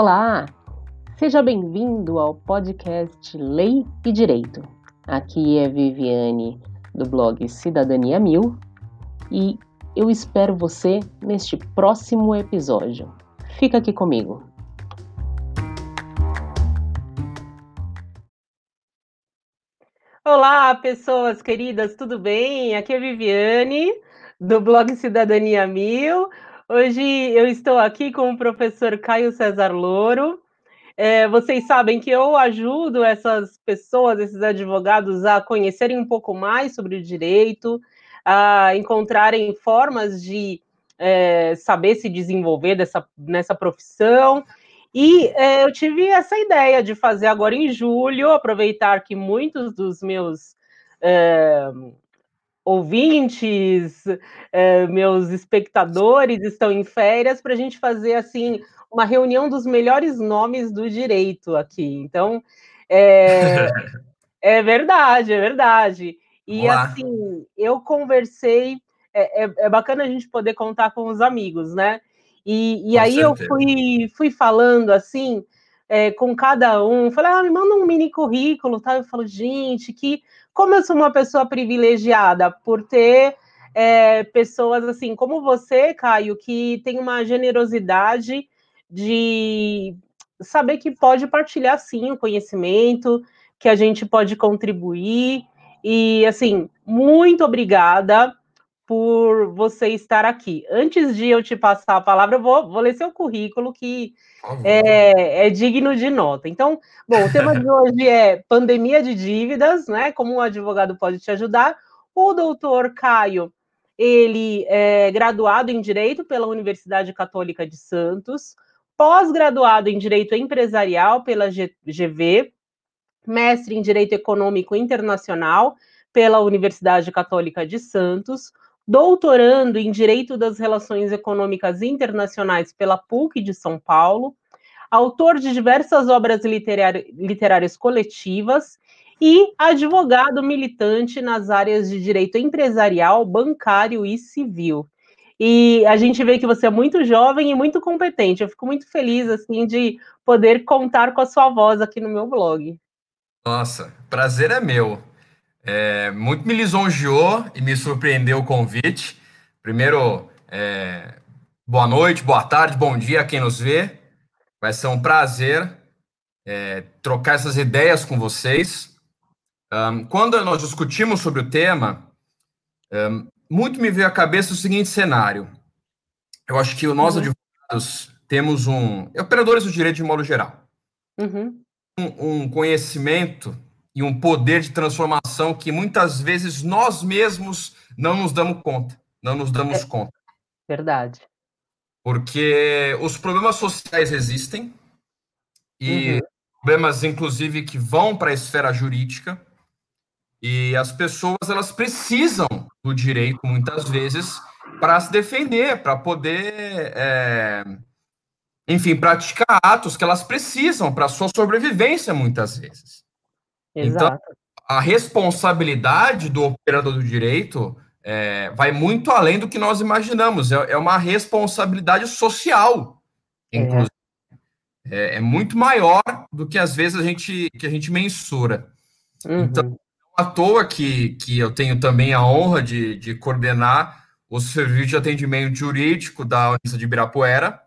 Olá! Seja bem-vindo ao podcast Lei e Direito. Aqui é Viviane, do blog Cidadania Mil, e eu espero você neste próximo episódio. Fica aqui comigo. Olá, pessoas queridas, tudo bem? Aqui é Viviane, do blog Cidadania Mil. Hoje eu estou aqui com o professor Caio César Louro. É, vocês sabem que eu ajudo essas pessoas, esses advogados, a conhecerem um pouco mais sobre o direito, a encontrarem formas de é, saber se desenvolver dessa, nessa profissão. E é, eu tive essa ideia de fazer agora em julho, aproveitar que muitos dos meus é, ouvintes, é, meus espectadores estão em férias para a gente fazer assim uma reunião dos melhores nomes do direito aqui. Então, é, é verdade, é verdade. E Olá. assim, eu conversei, é, é, é, bacana a gente poder contar com os amigos, né? E, e aí certeza. eu fui, fui falando assim, é, com cada um, falei, ah, me manda um mini currículo, tá? Eu falo, gente, que como eu sou uma pessoa privilegiada por ter é, pessoas assim como você, Caio, que tem uma generosidade de saber que pode partilhar sim o conhecimento, que a gente pode contribuir. E assim, muito obrigada por você estar aqui. Antes de eu te passar a palavra, eu vou, vou ler seu currículo, que é, é, digno de nota. Então, bom, o tema de hoje é pandemia de dívidas, né? Como um advogado pode te ajudar. O doutor Caio, ele é graduado em Direito pela Universidade Católica de Santos, pós-graduado em Direito Empresarial pela GV, mestre em Direito Econômico Internacional pela Universidade Católica de Santos, doutorando em Direito das Relações Econômicas Internacionais pela PUC de São Paulo, autor de diversas obras literárias coletivas e advogado militante nas áreas de direito empresarial, bancário e civil. E a gente vê que você é muito jovem e muito competente. Eu fico muito feliz assim de poder contar com a sua voz aqui no meu blog. Nossa, prazer é meu. É, muito me lisonjeou e me surpreendeu o convite. Primeiro, é, boa noite, boa tarde, bom dia a quem nos vê. Vai ser um prazer é, trocar essas ideias com vocês. Um, quando nós discutimos sobre o tema, um, muito me veio à cabeça o seguinte cenário. Eu acho que nós, uhum. advogados, temos um. Operadores do direito de modo geral. Uhum. Um, um conhecimento e um poder de transformação que muitas vezes nós mesmos não nos damos conta, não nos damos é, conta. Verdade. Porque os problemas sociais existem e uhum. problemas inclusive que vão para a esfera jurídica e as pessoas elas precisam do direito muitas vezes para se defender, para poder, é, enfim, praticar atos que elas precisam para sua sobrevivência muitas vezes. Então, Exato. Então, a responsabilidade do operador do direito é, vai muito além do que nós imaginamos. É, é uma responsabilidade social, é. inclusive. É. é. muito maior do que às vezes a gente, que a gente mensura. Uhum. Então, à toa que, que eu tenho também a honra de, de coordenar o serviço de atendimento jurídico da Universidade de Ibirapuera.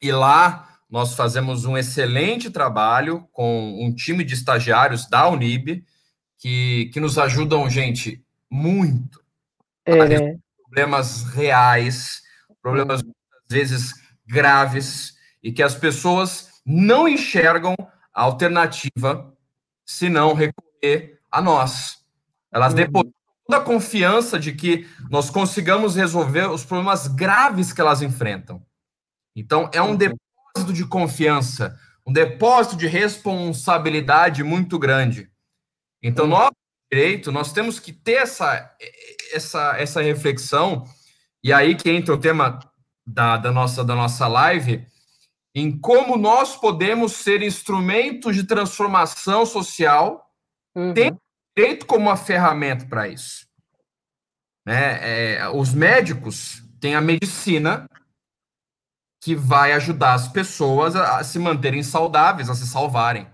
E lá nós fazemos um excelente trabalho com um time de estagiários da Unib, que, que nos ajudam, gente, muito é. a resolver problemas reais, problemas às vezes graves, e que as pessoas não enxergam a alternativa se não recorrer a nós. Elas uhum. depositam toda a confiança de que nós consigamos resolver os problemas graves que elas enfrentam. Então, é um depósito depósito de confiança, um depósito de responsabilidade muito grande. Então, nós, direito, nós temos que ter essa, essa, essa reflexão, e aí que entra o tema da, da, nossa, da nossa live, em como nós podemos ser instrumentos de transformação social, uhum. tendo direito como uma ferramenta para isso. Né? É, os médicos têm a medicina, que vai ajudar as pessoas a se manterem saudáveis, a se salvarem.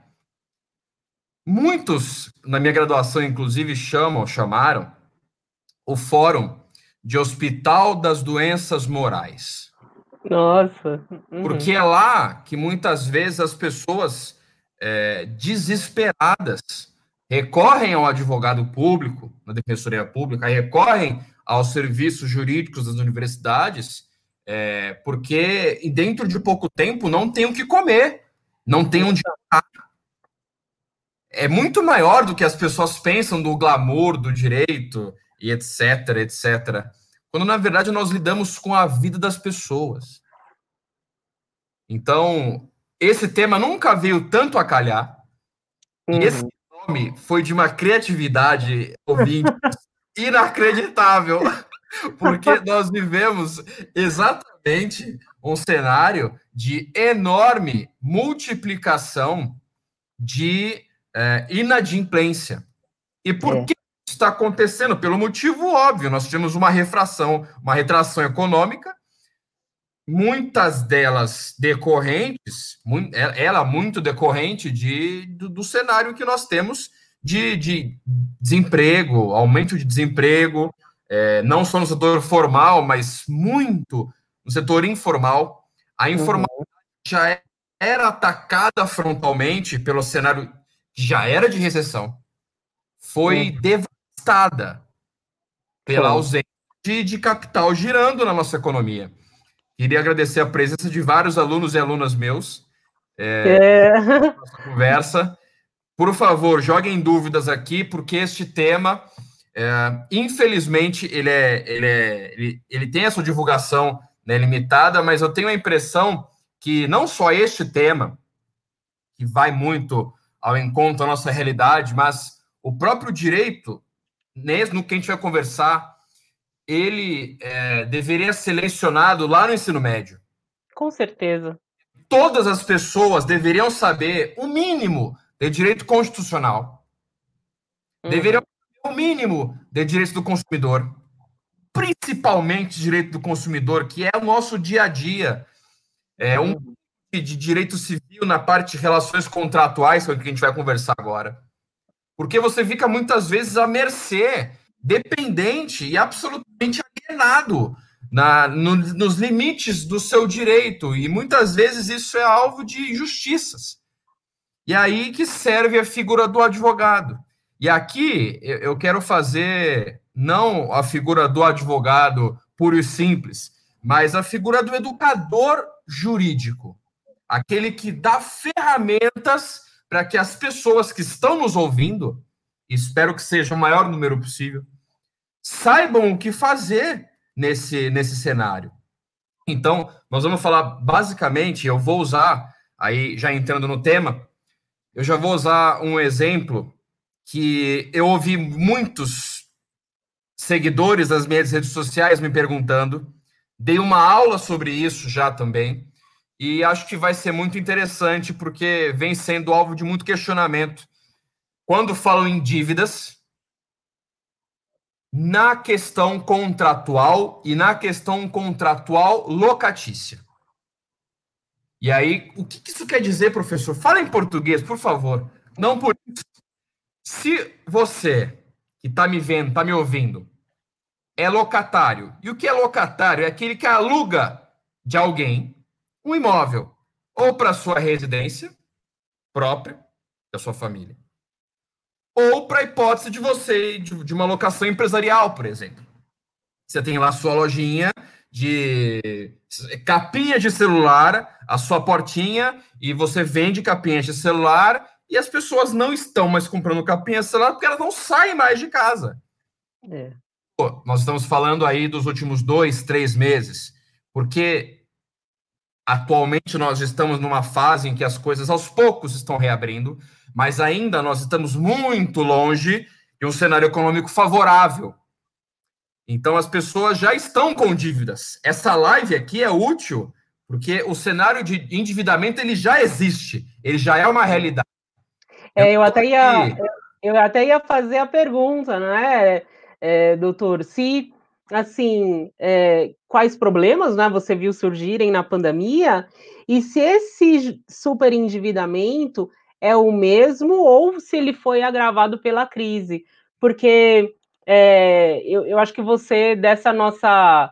Muitos, na minha graduação, inclusive, chamam, chamaram o Fórum de Hospital das Doenças Morais. Nossa. Uhum. Porque é lá que muitas vezes as pessoas é, desesperadas recorrem ao advogado público, na defensoria pública, recorrem aos serviços jurídicos das universidades, é, porque dentro de pouco tempo não tem o que comer, não tem onde ficar. É muito maior do que as pessoas pensam do glamour do direito e etc, etc. Quando na verdade nós lidamos com a vida das pessoas. Então, esse tema nunca veio tanto a calhar. Uhum. E esse nome foi de uma criatividade ouvinte inacreditável, porque nós vivemos exatamente um cenário de enorme multiplicação de é, inadimplência. E por é. que isso está acontecendo? Pelo motivo óbvio, nós tivemos uma refração, uma retração econômica, muitas delas decorrentes, é, ela muito decorrente de, do, do cenário que nós temos de, de desemprego, aumento de desemprego, é, não só no setor formal, mas muito no setor informal. A informalidade uhum. já era atacada frontalmente pelo cenário que já era de recessão, foi uhum. devastada pela ausência de, de capital girando na nossa economia. Queria agradecer a presença de vários alunos e alunas meus é, é. nossa conversa. Por favor, joguem dúvidas aqui, porque este tema, é, infelizmente, ele, é, ele, é, ele, ele tem a sua divulgação né, limitada, mas eu tenho a impressão que não só este tema, que vai muito ao encontro da nossa realidade, mas o próprio direito, no que a gente vai conversar, ele é, deveria ser lecionado lá no ensino médio. Com certeza. Todas as pessoas deveriam saber o mínimo de direito constitucional. Uhum. Deveria o mínimo de direito do consumidor, principalmente direito do consumidor, que é o nosso dia a dia. É um de direito civil na parte de relações contratuais, é o que a gente vai conversar agora. Porque você fica muitas vezes à mercê, dependente e absolutamente alienado na, no, nos limites do seu direito. E muitas vezes isso é alvo de injustiças. E aí que serve a figura do advogado. E aqui eu quero fazer não a figura do advogado puro e simples, mas a figura do educador jurídico, aquele que dá ferramentas para que as pessoas que estão nos ouvindo, espero que seja o maior número possível, saibam o que fazer nesse, nesse cenário. Então, nós vamos falar basicamente, eu vou usar, aí já entrando no tema, eu já vou usar um exemplo que eu ouvi muitos seguidores das minhas redes sociais me perguntando. Dei uma aula sobre isso já também. E acho que vai ser muito interessante, porque vem sendo alvo de muito questionamento. Quando falam em dívidas, na questão contratual e na questão contratual locatícia. E aí, o que isso quer dizer, professor? Fala em português, por favor. Não por isso. Se você que está me vendo, está me ouvindo, é locatário. E o que é locatário? É aquele que aluga de alguém um imóvel, ou para sua residência própria, da sua família, ou para a hipótese de você, de, de uma locação empresarial, por exemplo. Você tem lá sua lojinha de capinha de celular, a sua portinha, e você vende capinha de celular, e as pessoas não estão mais comprando capinha celular porque elas não saem mais de casa. É. Pô, nós estamos falando aí dos últimos dois, três meses, porque atualmente nós estamos numa fase em que as coisas aos poucos estão reabrindo, mas ainda nós estamos muito longe de um cenário econômico favorável então as pessoas já estão com dívidas. Essa live aqui é útil porque o cenário de endividamento ele já existe, ele já é uma realidade. É, eu até ia eu até ia fazer a pergunta, né, é, doutor, se assim, é, quais problemas, né, você viu surgirem na pandemia e se esse superendividamento é o mesmo ou se ele foi agravado pela crise, porque é, eu, eu, acho que você dessa nossa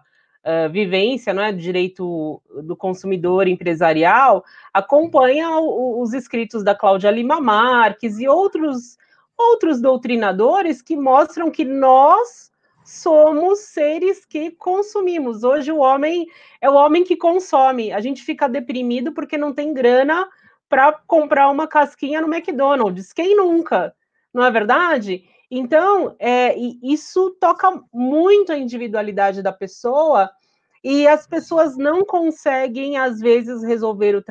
vivência, não é, direito do consumidor empresarial, acompanha o, os escritos da Cláudia Lima Marques e outros outros doutrinadores que mostram que nós somos seres que consumimos. Hoje o homem é o homem que consome. A gente fica deprimido porque não tem grana para comprar uma casquinha no McDonald's. Quem nunca? Não é verdade? Então, é, isso toca muito a individualidade da pessoa e as pessoas não conseguem, às vezes, resolver o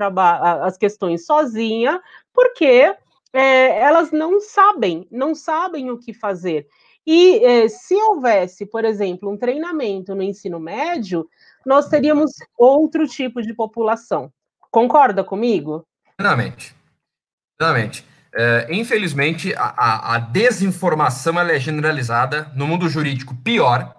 as questões sozinha, porque é, elas não sabem, não sabem o que fazer. E é, se houvesse, por exemplo, um treinamento no ensino médio, nós teríamos outro tipo de população. Concorda comigo? Plenamente. Plenamente. É, infelizmente, a, a, desinformação é generalizada no mundo jurídico pior.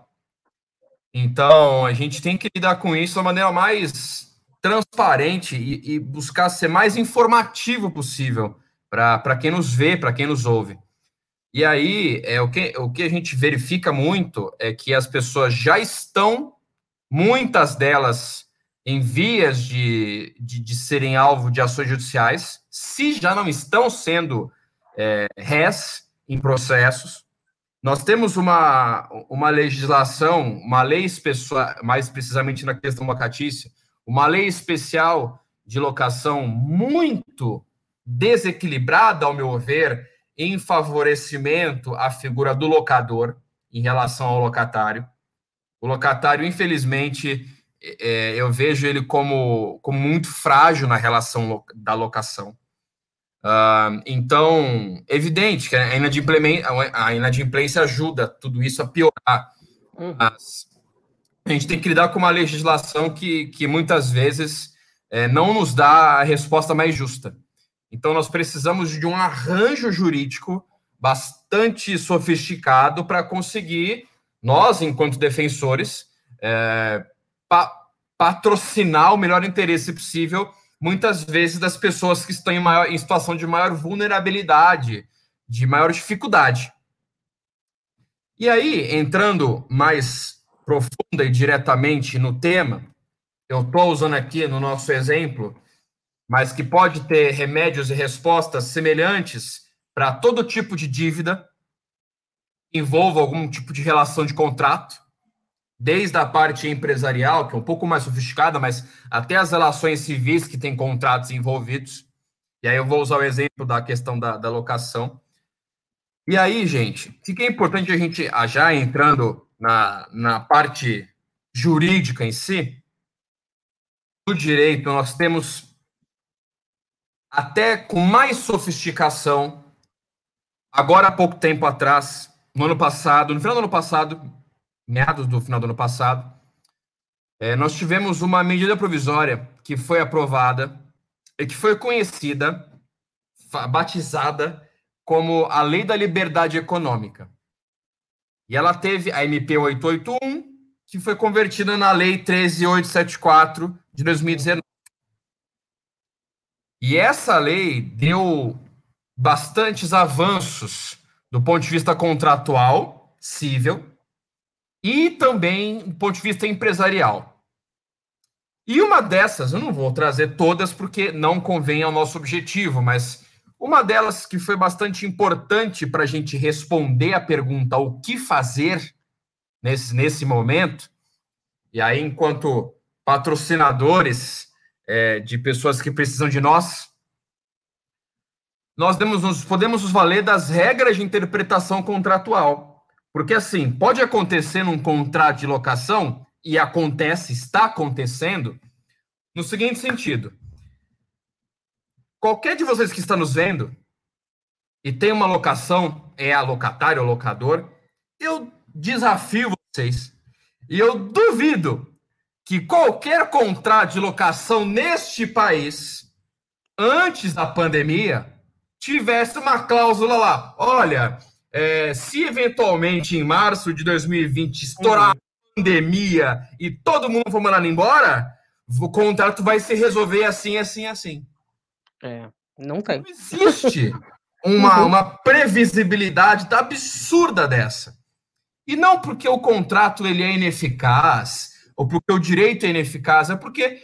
Então, a gente tem que lidar com isso da maneira mais transparente e, e buscar ser mais informativo possível para quem nos vê, para quem nos ouve. E aí, é, o, que, o que a gente verifica muito é que as pessoas já estão, muitas delas, em vias de, de, de serem alvo de ações judiciais, se já não estão sendo é, réis em processos. Nós temos uma, uma legislação, uma lei especial, mais precisamente na questão locatícia, uma lei especial de locação muito desequilibrada, ao meu ver, em favorecimento à figura do locador em relação ao locatário. O locatário, infelizmente, é, eu vejo ele como, como muito frágil na relação da locação. Uh, então, evidente que a inadimplência, a inadimplência ajuda tudo isso a piorar. Uhum. Mas a gente tem que lidar com uma legislação que, que muitas vezes é, não nos dá a resposta mais justa. Então, nós precisamos de um arranjo jurídico bastante sofisticado para conseguir, nós, enquanto defensores, é, pa patrocinar o melhor interesse possível, muitas vezes, das pessoas que estão em, maior, em situação de maior vulnerabilidade, de maior dificuldade. E aí, entrando mais profunda e diretamente no tema, eu estou usando aqui no nosso exemplo mas que pode ter remédios e respostas semelhantes para todo tipo de dívida envolva algum tipo de relação de contrato, desde a parte empresarial, que é um pouco mais sofisticada, mas até as relações civis que têm contratos envolvidos. E aí eu vou usar o exemplo da questão da, da locação. E aí, gente, o que é importante a gente, já entrando na, na parte jurídica em si, no direito, nós temos até com mais sofisticação. Agora, há pouco tempo atrás, no ano passado, no final do ano passado, meados do final do ano passado, é, nós tivemos uma medida provisória que foi aprovada e que foi conhecida, batizada como a Lei da Liberdade Econômica. E ela teve a MP 881, que foi convertida na Lei 13874 de 2019. E essa lei deu bastantes avanços do ponto de vista contratual, civil, e também do ponto de vista empresarial. E uma dessas, eu não vou trazer todas porque não convém ao nosso objetivo, mas uma delas que foi bastante importante para a gente responder a pergunta o que fazer nesse, nesse momento, e aí, enquanto patrocinadores é, de pessoas que precisam de nós, nós nos, podemos nos valer das regras de interpretação contratual. Porque, assim, pode acontecer num contrato de locação, e acontece, está acontecendo, no seguinte sentido: qualquer de vocês que está nos vendo e tem uma locação, é a locatário ou locador, eu desafio vocês, e eu duvido que qualquer contrato de locação neste país, antes da pandemia, tivesse uma cláusula lá. Olha, é, se eventualmente em março de 2020 estourar uhum. pandemia e todo mundo for mandado embora, o contrato vai se resolver assim, assim, assim. É, não tem. Não existe uma, uhum. uma previsibilidade absurda dessa. E não porque o contrato ele é ineficaz, ou porque o direito é ineficaz, é porque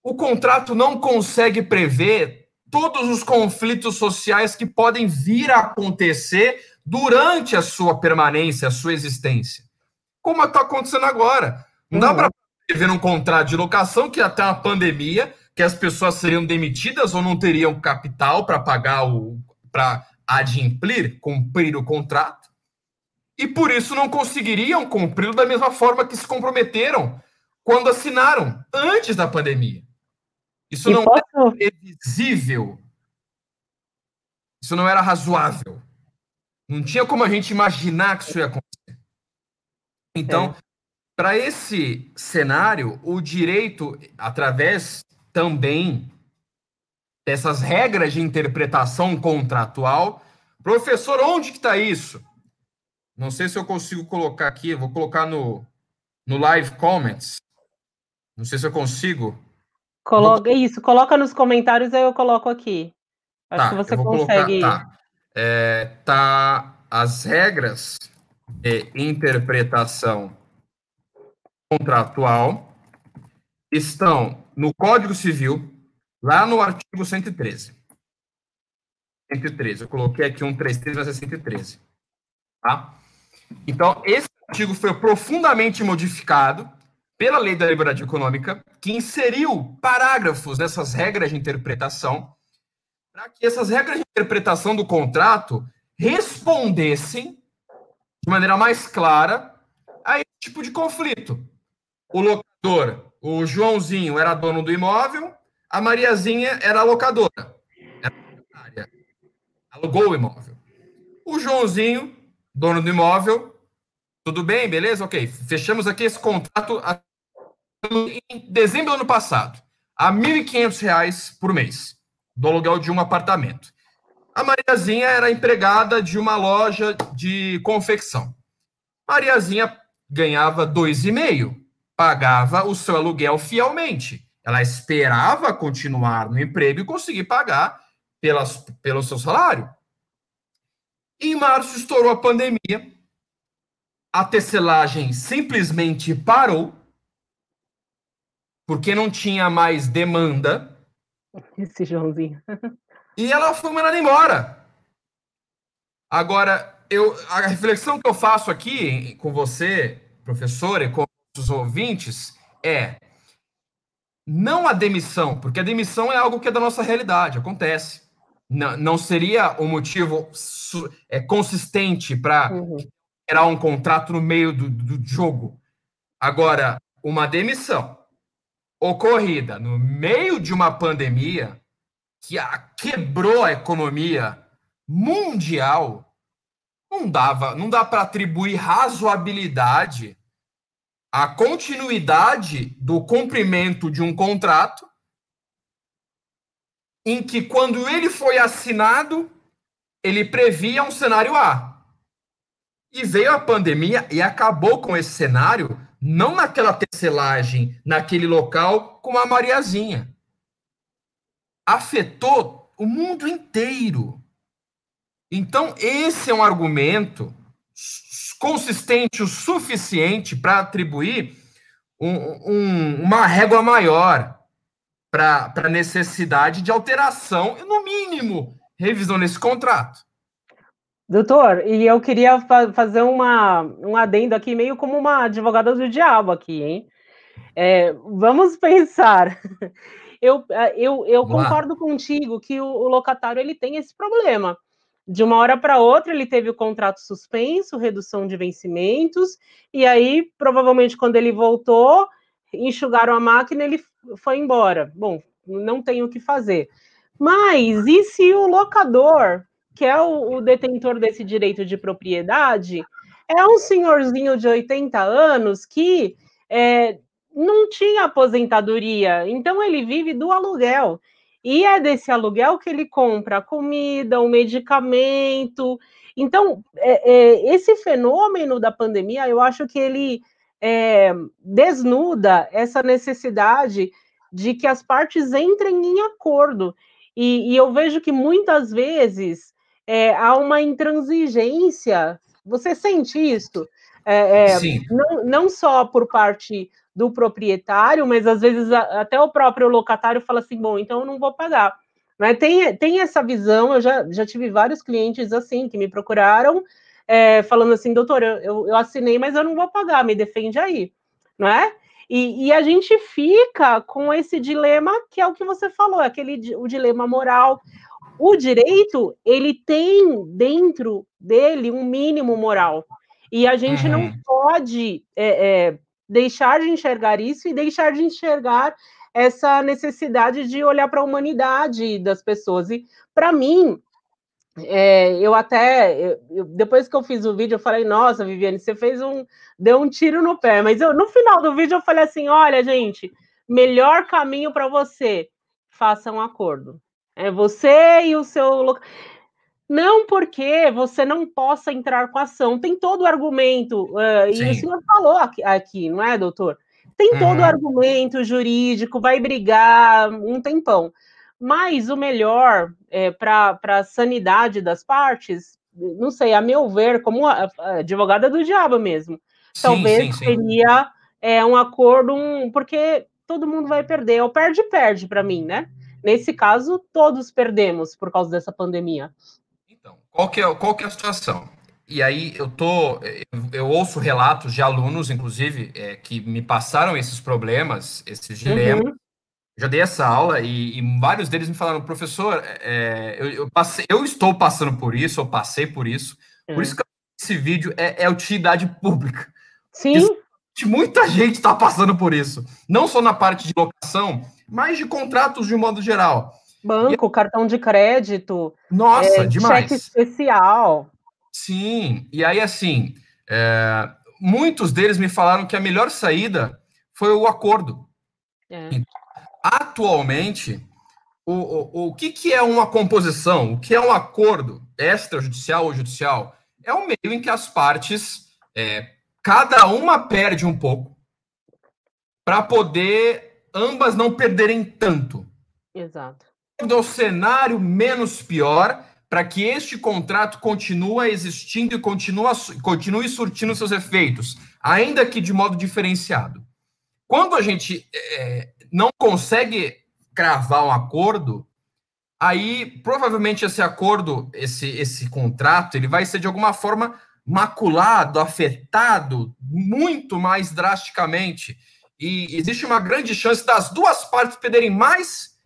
o contrato não consegue prever todos os conflitos sociais que podem vir a acontecer durante a sua permanência, a sua existência. Como está acontecendo agora. Não dá uhum. para prever um contrato de locação que até uma pandemia, que as pessoas seriam demitidas ou não teriam capital para pagar o. para adimplir, cumprir o contrato. E por isso não conseguiriam cumpri-lo da mesma forma que se comprometeram quando assinaram, antes da pandemia. Isso e não posso... era previsível. Isso não era razoável. Não tinha como a gente imaginar que isso ia acontecer. Então, é. para esse cenário, o direito, através também dessas regras de interpretação contratual, professor, onde que está isso? Não sei se eu consigo colocar aqui, vou colocar no, no live comments. Não sei se eu consigo. Coloca vou... isso, coloca nos comentários aí eu coloco aqui. Acho tá, que você consegue. Colocar, tá é, tá as regras de interpretação contratual estão no Código Civil, lá no artigo 113. 113, eu coloquei aqui um 33, mas é 113. Tá? Então, esse artigo foi profundamente modificado pela Lei da Liberdade Econômica, que inseriu parágrafos nessas regras de interpretação para que essas regras de interpretação do contrato respondessem de maneira mais clara a esse tipo de conflito. O locador, o Joãozinho, era dono do imóvel, a Mariazinha era locadora, era alugou o imóvel. O Joãozinho, dono do imóvel, tudo bem, beleza? Ok, fechamos aqui esse contrato em dezembro do ano passado, a R$ 1.500 por mês do aluguel de um apartamento. A Mariazinha era empregada de uma loja de confecção. Mariazinha ganhava dois e meio, pagava o seu aluguel fielmente. Ela esperava continuar no emprego e conseguir pagar pelas, pelo seu salário. Em março estourou a pandemia, a tecelagem simplesmente parou, porque não tinha mais demanda Esse Joãozinho. E ela foi mandada embora. Agora, eu, a reflexão que eu faço aqui com você, professor, e com os ouvintes, é não a demissão, porque a demissão é algo que é da nossa realidade, acontece. Não, não seria um motivo é, consistente para uhum. gerar um contrato no meio do, do jogo. Agora, uma demissão ocorrida no meio de uma pandemia que a, quebrou a economia mundial, não dava, não dá para atribuir razoabilidade à continuidade do cumprimento de um contrato em que quando ele foi assinado, ele previa um cenário A. E veio a pandemia e acabou com esse cenário não naquela tecelagem, naquele local, como a Mariazinha. Afetou o mundo inteiro. Então, esse é um argumento consistente o suficiente para atribuir um, um, uma régua maior para a necessidade de alteração, e, no mínimo, revisão nesse contrato. Doutor, e eu queria fa fazer uma, um adendo aqui, meio como uma advogada do diabo aqui, hein? É, vamos pensar. Eu, é, eu, eu concordo contigo que o, o, locatário ele tem esse problema. De uma hora para outra, ele teve o contrato suspenso, redução de vencimentos, e aí, provavelmente, quando ele voltou, enxugaram a máquina ele foi embora. Bom, não tem o que fazer. Mas e se o locador que é o, o detentor desse direito de propriedade, é um senhorzinho de 80 anos que é, não tinha aposentadoria, então ele vive do aluguel. E é desse aluguel que ele compra comida, o medicamento. Então, é, é, esse fenômeno da pandemia, eu acho que ele é, desnuda essa necessidade de que as partes entrem em acordo. E, e eu vejo que muitas vezes é, há uma intransigência. Você sente isso? É, é, não, não só por parte do proprietário, mas às vezes a, até o próprio locatário fala assim: bom, então eu não vou pagar. Né? Tem, tem essa visão, eu já, já tive vários clientes assim que me procuraram é, falando assim, doutor, eu, eu assinei, mas eu não vou pagar, me defende aí, não é? E, e, a gente fica com esse dilema que é o que você falou, aquele o dilema moral. O direito ele tem dentro dele um mínimo moral e a gente uhum. não pode é, é, deixar de enxergar isso e deixar de enxergar essa necessidade de olhar para a humanidade das pessoas. E para mim, é, eu até, eu, depois que eu fiz o vídeo, eu falei, nossa, Viviane, você fez um, deu um tiro no pé, mas eu, no final do vídeo eu falei assim, olha, gente, melhor caminho para você, faça um acordo. É você e o seu não porque você não possa entrar com ação. Tem todo o argumento, uh, e o senhor falou aqui, aqui, não é, doutor? Tem todo o uhum. argumento jurídico, vai brigar um tempão. Mas o melhor é, para a sanidade das partes, não sei, a meu ver, como advogada do diabo mesmo, sim, talvez sim, sim. seria é, um acordo, um, porque todo mundo vai perder, ou perde-perde para mim, né? Nesse caso, todos perdemos por causa dessa pandemia. Então, qual que é, qual que é a situação? E aí eu tô, eu, ouço relatos de alunos, inclusive, é, que me passaram esses problemas, esses dilemas, uhum já dei essa aula e, e, vários deles me falaram, professor, é, eu, eu, passei, eu, estou passando por isso, eu passei por isso. Por isso que esse vídeo é, é utilidade pública. Sim. Isso, muita gente está passando por isso. Não só na parte de locação, mas de contratos de um modo geral. Banco, e, cartão de crédito. Nossa, é, demais. Cheque especial. Sim, e aí assim, é, muitos deles me falaram que a melhor saída foi o acordo. É. Atualmente, o, o, o que, que é uma composição? O que é um acordo extrajudicial ou judicial? É um meio em que as partes, é, cada uma perde um pouco, para poder ambas não perderem tanto. Exato. O cenário menos pior para que este contrato continue existindo e continue, continue surtindo seus efeitos, ainda que de modo diferenciado. Quando a gente é, não consegue cravar um acordo, aí provavelmente esse acordo, esse, esse contrato, ele vai ser de alguma forma maculado, afetado muito mais drasticamente. E existe uma grande chance das duas partes perderem mais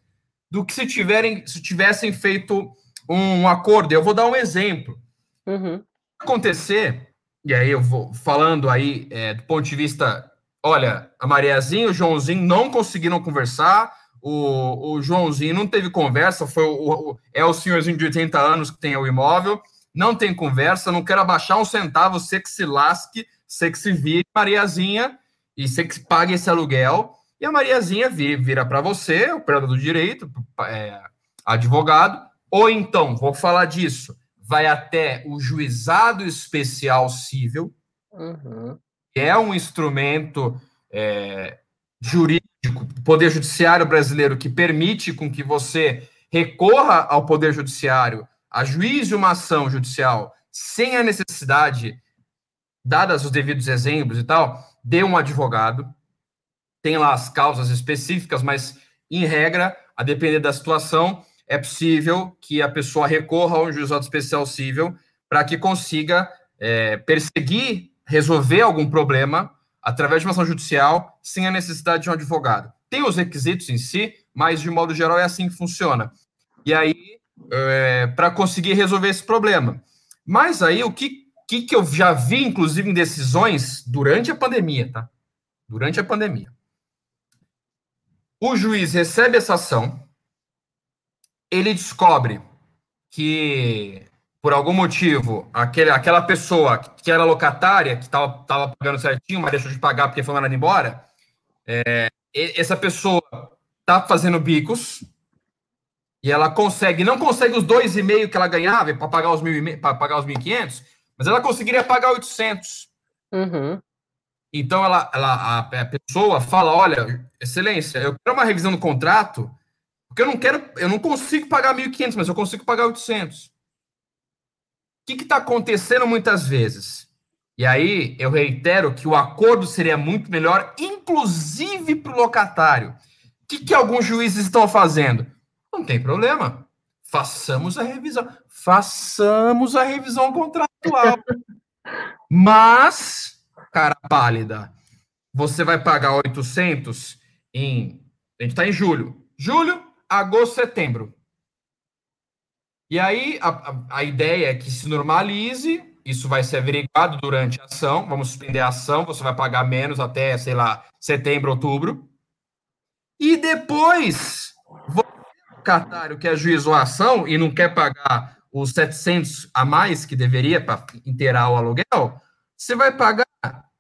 do que se tiverem se tivessem feito um acordo. Eu vou dar um exemplo. Uhum. Acontecer, e aí eu vou falando aí é, do ponto de vista olha, a Mariazinha e o Joãozinho não conseguiram conversar, o, o Joãozinho não teve conversa, foi o, o, é o senhorzinho de 80 anos que tem o imóvel, não tem conversa, não quero abaixar um centavo, você que se lasque, você que se vire, Mariazinha, e você que pague esse aluguel, e a Mariazinha vira, para você, o operador do direito, é, advogado, ou então, vou falar disso, vai até o juizado especial civil, uhum. é um instrumento é, jurídico, poder judiciário brasileiro, que permite com que você recorra ao poder judiciário, ajuize uma ação judicial sem a necessidade, dadas os devidos exemplos e tal, de um advogado. Tem lá as causas específicas, mas, em regra, a depender da situação, é possível que a pessoa recorra a um juizado especial civil para que consiga é, perseguir resolver algum problema através de uma ação judicial sem a necessidade de um advogado. Tem os requisitos em si, mas de modo geral é assim que funciona. E aí, é, para conseguir resolver esse problema. Mas aí, o que, que, que eu já vi, inclusive, em decisões durante a pandemia, tá? Durante a pandemia. O juiz recebe essa ação, ele descobre que por algum motivo, aquele, aquela pessoa que era locatária, que estava pagando certinho, mas deixou de pagar porque foi mandada embora, é, essa pessoa está fazendo bicos e ela consegue, não consegue os dois e meio que ela ganhava para pagar os mil para pagar os 1.500, mas ela conseguiria pagar 800. Uhum. Então ela, ela a, a, pessoa fala, olha, excelência, eu quero uma revisão do contrato, porque eu não quero, eu não consigo pagar 1.500, mas eu consigo pagar 800. O que está acontecendo muitas vezes? E aí eu reitero que o acordo seria muito melhor, inclusive para o locatário. O que, que alguns juízes estão fazendo? Não tem problema. Façamos a revisão. Façamos a revisão contratual. Mas, cara pálida, você vai pagar 800 em. A gente está em julho. Julho, agosto, setembro. E aí, a, a, ideia é que se normalize, isso vai ser averiguado durante a ação, vamos suspender a ação, você vai pagar menos até, sei lá, setembro, outubro. E depois, catário que ajuizou a ação e não quer pagar os 700 a mais que deveria para inteirar o aluguel, você vai pagar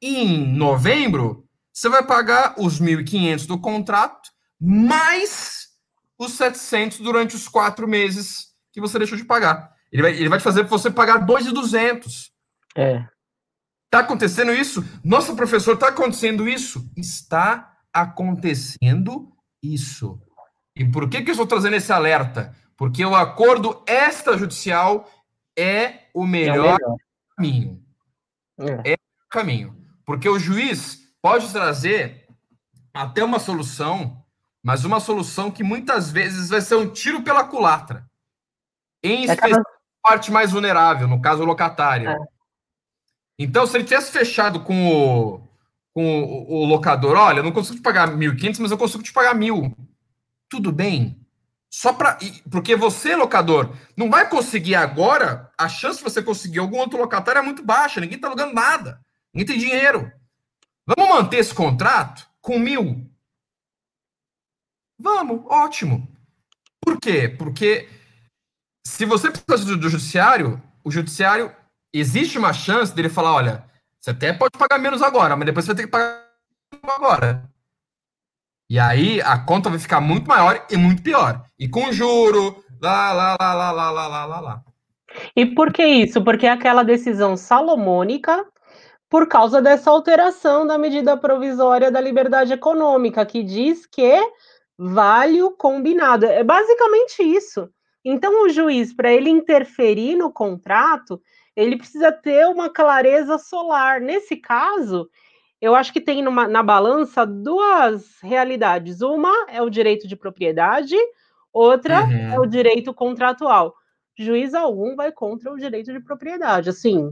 em novembro, você vai pagar os 1.500 do contrato, mais os 700 durante os quatro meses que você deixou de pagar. Ele vai, ele vai fazer você pagar 2.200. É. Tá acontecendo isso? Nossa, professor, tá acontecendo isso? Está acontecendo isso. E por que, que eu estou trazendo esse alerta? Porque o acordo extrajudicial é o melhor, é o melhor. caminho. É. é o caminho. Porque o juiz pode trazer até uma solução, mas uma solução que muitas vezes vai ser um tiro pela culatra. Em é especial a parte mais vulnerável, no caso o locatário. É. Então, se ele tivesse fechado com o, com o, o locador, olha, eu não consigo te pagar 1.500, mas eu consigo te pagar mil. Tudo bem, só para. Porque você, locador, não vai conseguir agora. A chance de você conseguir algum outro locatário é muito baixa. Ninguém está alugando nada. Ninguém tem dinheiro. Vamos manter esse contrato com mil? Vamos, ótimo. Por quê? Porque se você precisa do, do judiciário, o judiciário existe uma chance dele falar: olha, você até pode pagar menos agora, mas depois você vai ter que pagar agora. E aí a conta vai ficar muito maior e muito pior. E com juro, lá, lá, lá, lá, lá, lá, lá, lá. E por que isso? Porque é aquela decisão salomônica por causa dessa alteração da medida provisória da liberdade econômica, que diz que vale o combinado. É basicamente isso. Então, o juiz, para ele interferir no contrato, ele precisa ter uma clareza solar. Nesse caso, eu acho que tem numa, na balança duas realidades. Uma é o direito de propriedade, outra uhum. é o direito contratual. Juiz algum vai contra o direito de propriedade, assim,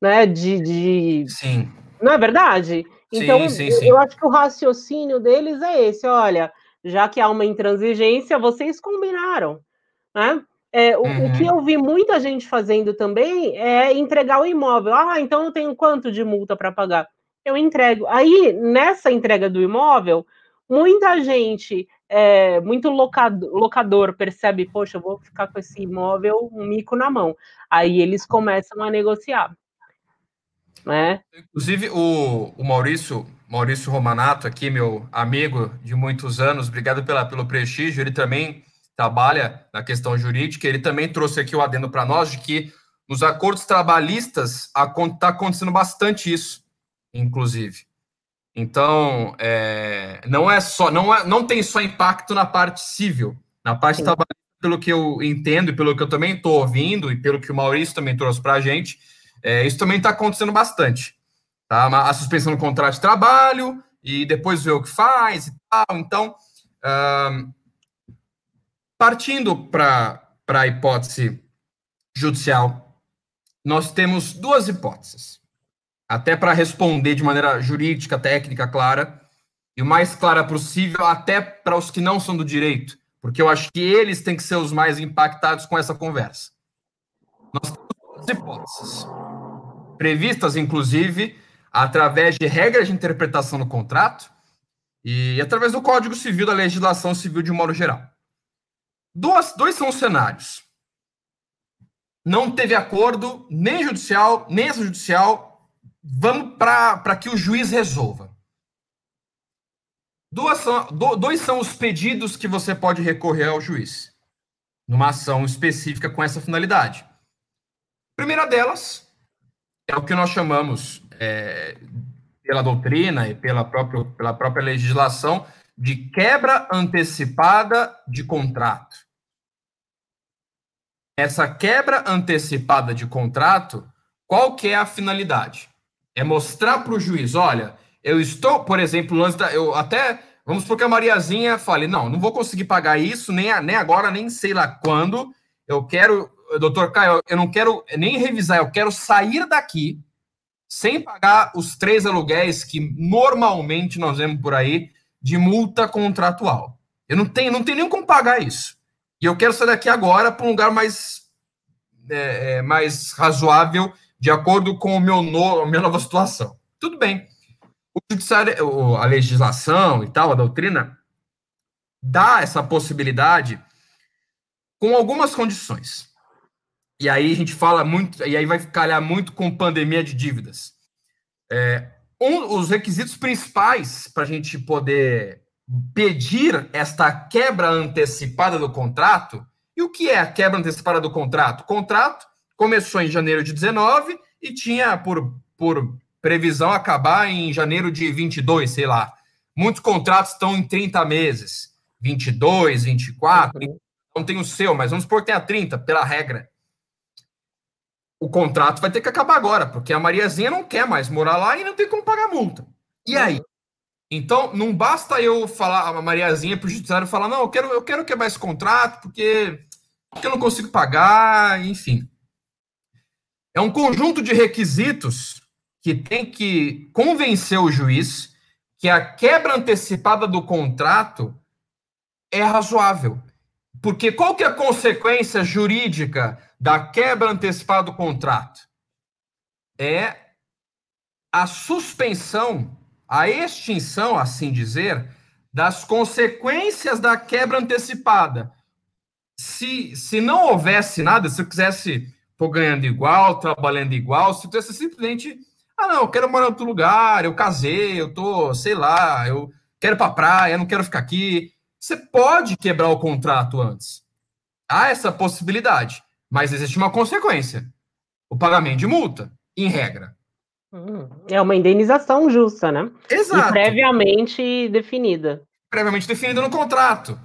né? De, de... Sim. Não é verdade? Então, sim, sim, sim. eu acho que o raciocínio deles é esse: olha, já que há uma intransigência, vocês combinaram, né? É, o, uhum. o, que uhum. eu vi muita gente fazendo também é entregar o imóvel. Ah, então eu tenho quanto de multa para pagar? Eu entrego. Aí, nessa entrega do imóvel, muita gente, é, muito locador, locador percebe, poxa, eu vou ficar com esse imóvel, um mico na mão. Aí eles começam a negociar. Né? Inclusive, o, o Maurício, Maurício Romanato, aqui, meu amigo de muitos anos, obrigado pela, pelo prestígio, ele também trabalha na questão jurídica, ele também trouxe aqui o adendo para nós de que nos acordos trabalhistas está acontecendo bastante isso inclusive. Então, é, não é só, não, é, não tem só impacto na parte civil, na parte trabalhista, pelo que eu entendo e pelo que eu também estou ouvindo e pelo que o Maurício também trouxe para a gente, é, isso também está acontecendo bastante. Tá? A suspensão do contrato de trabalho e depois ver o que faz e tal. Então, partindo para a hipótese judicial, nós temos duas hipóteses até para responder de maneira jurídica, técnica, clara, e o mais clara possível, até para os que não são do direito, porque eu acho que eles têm que ser os mais impactados com essa conversa. Nós temos hipóteses, previstas, inclusive, através de regras de interpretação do contrato e através do Código Civil, da legislação civil de um modo geral. Duas, dois são os cenários. Não teve acordo, nem judicial, nem extrajudicial, vamos para que o juiz resolva. Duas são, do, dois são os pedidos que você pode recorrer ao juiz, numa ação específica com essa finalidade. A primeira delas é o que nós chamamos, é, pela doutrina e pela própria, pela própria legislação de quebra antecipada de contrato. Essa quebra antecipada de contrato, qual que é a finalidade? É mostrar para o juiz, olha, eu estou, por exemplo, lance da, eu até vamos supor que a Mariazinha fale, não, não vou conseguir pagar isso nem, nem agora, nem sei lá quando. Eu quero, doutor Caio, eu não quero nem revisar, eu quero sair daqui sem pagar os três aluguéis que normalmente nós vemos por aí de multa contratual. Eu não tenho, não tenho nem como pagar isso. E eu quero sair daqui agora para um lugar mais, é, é, mais razoável, de acordo com o meu no, a minha nova situação. Tudo bem. O judiciário, a legislação e tal, a doutrina, dá essa possibilidade com algumas condições. E aí a gente fala muito, e aí vai calhar muito com pandemia de dívidas. É, um, os requisitos principais para a gente poder pedir esta quebra antecipada do contrato. E o que é a quebra antecipada do contrato? Contrato começou em janeiro de 19 e tinha por, por previsão acabar em janeiro de 22, sei lá. Muitos contratos estão em 30 meses, 22, 24. Não tem o seu, mas vamos supor que tenha 30, pela regra o contrato vai ter que acabar agora, porque a Mariazinha não quer mais morar lá e não tem como pagar multa. E aí? Então, não basta eu falar, a Mariazinha para o judiciário falar, não, eu quero, eu quero quebrar esse contrato porque, porque eu não consigo pagar, enfim. É um conjunto de requisitos que tem que convencer o juiz que a quebra antecipada do contrato é razoável. Porque qual que é a consequência jurídica da quebra antecipada do contrato? É a suspensão, a extinção, assim dizer, das consequências da quebra antecipada. Se, se não houvesse nada, se eu quisesse, estou ganhando igual, trabalhando igual, se eu tivesse simplesmente, ah, não, eu quero morar em outro lugar, eu casei, eu tô, sei lá, eu quero ir para praia, eu não quero ficar aqui. Você pode quebrar o contrato antes. Há essa possibilidade. Mas existe uma consequência: o pagamento de multa, em regra. Hum, é uma indenização justa, né? Exato. E previamente definida. Previamente definida no contrato.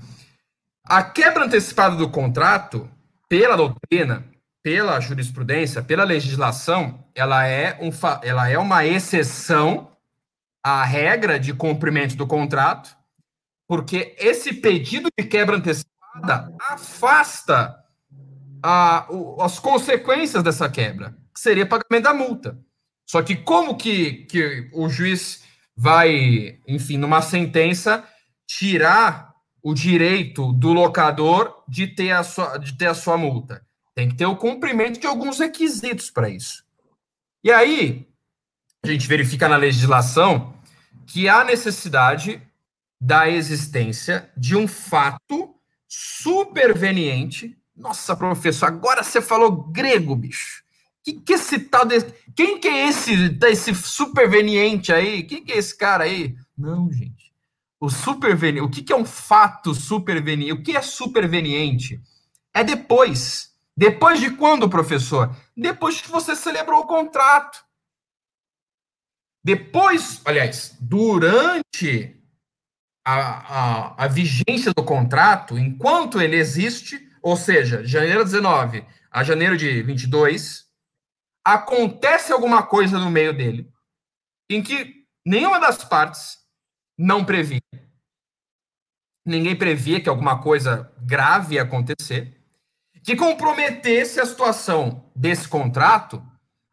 A quebra antecipada do contrato, pela doutrina, pela jurisprudência, pela legislação, ela é, um, ela é uma exceção à regra de cumprimento do contrato, porque esse pedido de quebra antecipada afasta a, o, as consequências dessa quebra, que seria pagamento da multa. Só que como que, que o juiz vai, enfim, numa sentença, tirar o direito do locador de ter a sua, de ter a sua multa? Tem que ter o cumprimento de alguns requisitos para isso. E aí, a gente verifica na legislação que há necessidade da existência de um fato superveniente nossa, professor, agora você falou grego, bicho. Que que esse tal desse... Quem que é esse, esse superveniente aí? Quem que é esse cara aí? Não, gente. O superveniente, o que, que é um fato superveniente? O que é superveniente? É depois. Depois de quando, professor? Depois que você celebrou o contrato. Depois, aliás, durante a, a, a vigência do contrato, enquanto ele existe, ou seja, janeiro 19 a janeiro de 22, acontece alguma coisa no meio dele em que nenhuma das partes não previa. Ninguém previa que alguma coisa grave ia acontecer, que comprometesse a situação desse contrato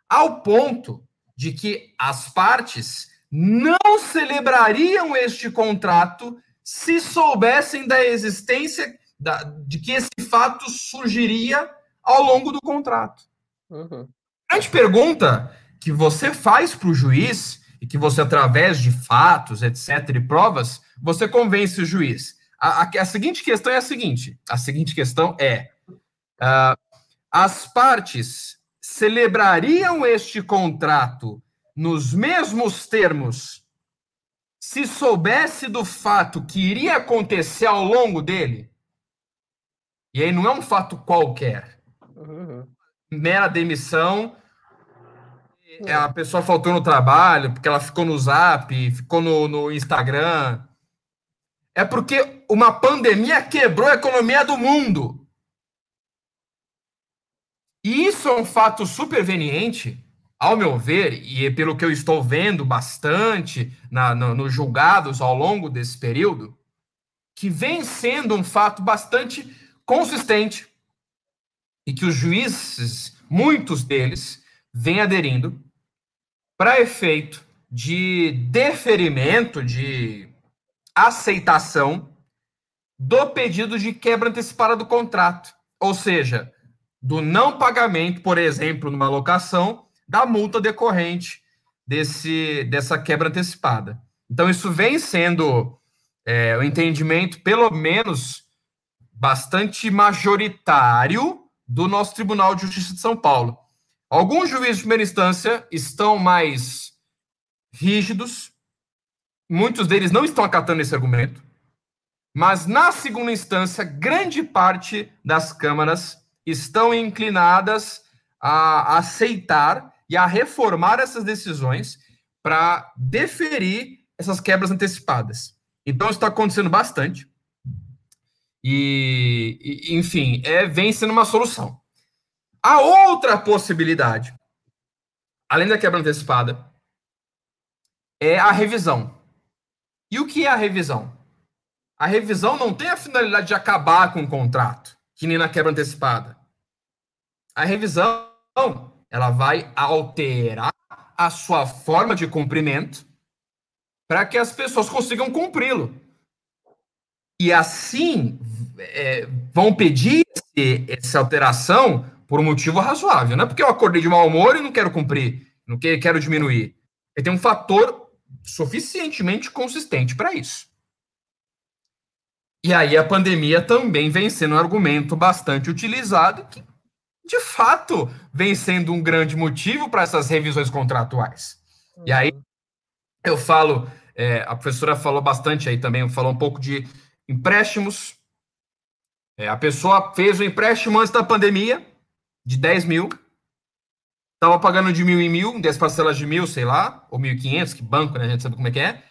ao ponto de que as partes não celebrariam este contrato se soubessem da existência da, de que esse fato surgiria ao longo do contrato. Uhum. A grande pergunta que você faz para o juiz e que você, através de fatos, etc., e provas, você convence o juiz. A, a, a seguinte questão é a seguinte: a seguinte questão é: uh, as partes celebrariam este contrato nos mesmos termos se soubesse do fato que iria acontecer ao longo dele? E aí não é um fato qualquer. Uhum. Mera demissão, é, a pessoa faltou no trabalho, porque ela ficou no Zap, ficou no, no Instagram. É porque uma pandemia quebrou a economia do mundo. E isso é um fato superveniente, ao meu ver, e pelo que eu estou vendo bastante na, no, nos julgados ao longo desse período, que vem sendo um fato bastante consistente e que os juízes, muitos deles, vêm aderindo para efeito de deferimento, de aceitação do pedido de quebra antecipada do contrato, ou seja, do não pagamento, por exemplo, numa locação, da multa decorrente desse, dessa quebra antecipada. Então, isso vem sendo é, o entendimento, pelo menos, bastante majoritário do nosso Tribunal de Justiça de São Paulo. Alguns juízes de primeira instância estão mais rígidos, muitos deles não estão acatando esse argumento, mas na segunda instância, grande parte das câmaras estão inclinadas a aceitar e a reformar essas decisões para deferir essas quebras antecipadas. Então, isso está acontecendo bastante. E, e, enfim, é, vem sendo uma solução. A outra possibilidade, além da quebra antecipada, é a revisão. E o que é a revisão? A revisão não tem a finalidade de acabar com o contrato, que nem na quebra antecipada. A revisão, ela vai alterar a sua forma de cumprimento para que as pessoas consigam cumpri-lo. E assim é, vão pedir esse, essa alteração por um motivo razoável. Não é porque eu acordei de mau humor e não quero cumprir, não quero diminuir. Ele tem um fator suficientemente consistente para isso. E aí a pandemia também vem sendo um argumento bastante utilizado que, de fato, vem sendo um grande motivo para essas revisões contratuais. E aí eu falo, é, a professora falou bastante aí também, falou um pouco de empréstimos. É, a pessoa fez o empréstimo antes da pandemia, de 10 mil, estava pagando de mil em mil, 10 parcelas de mil, sei lá, ou 1.500, que banco, né? A gente sabe como é que é.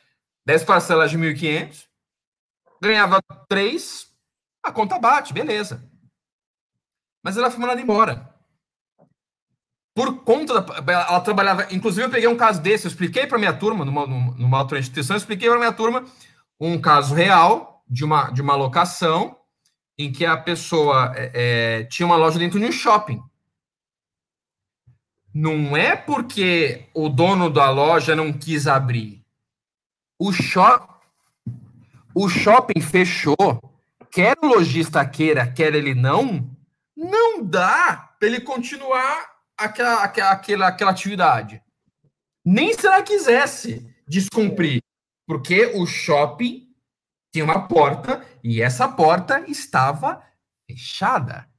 10 parcelas de 1.500, ganhava 3, a conta bate, beleza. Mas ela foi mandada embora por conta da. Ela trabalhava. Inclusive, eu peguei um caso desse, eu expliquei para minha turma, numa, numa outra instituição, eu expliquei para minha turma um caso real de uma, de uma locação em que a pessoa é, é, tinha uma loja dentro de um shopping. Não é porque o dono da loja não quis abrir. O, shop, o shopping fechou. Quer o lojista queira, quer ele não, não dá para ele continuar aquela, aquela, aquela, aquela atividade. Nem se ela quisesse descumprir, porque o shopping tinha uma porta e essa porta estava fechada.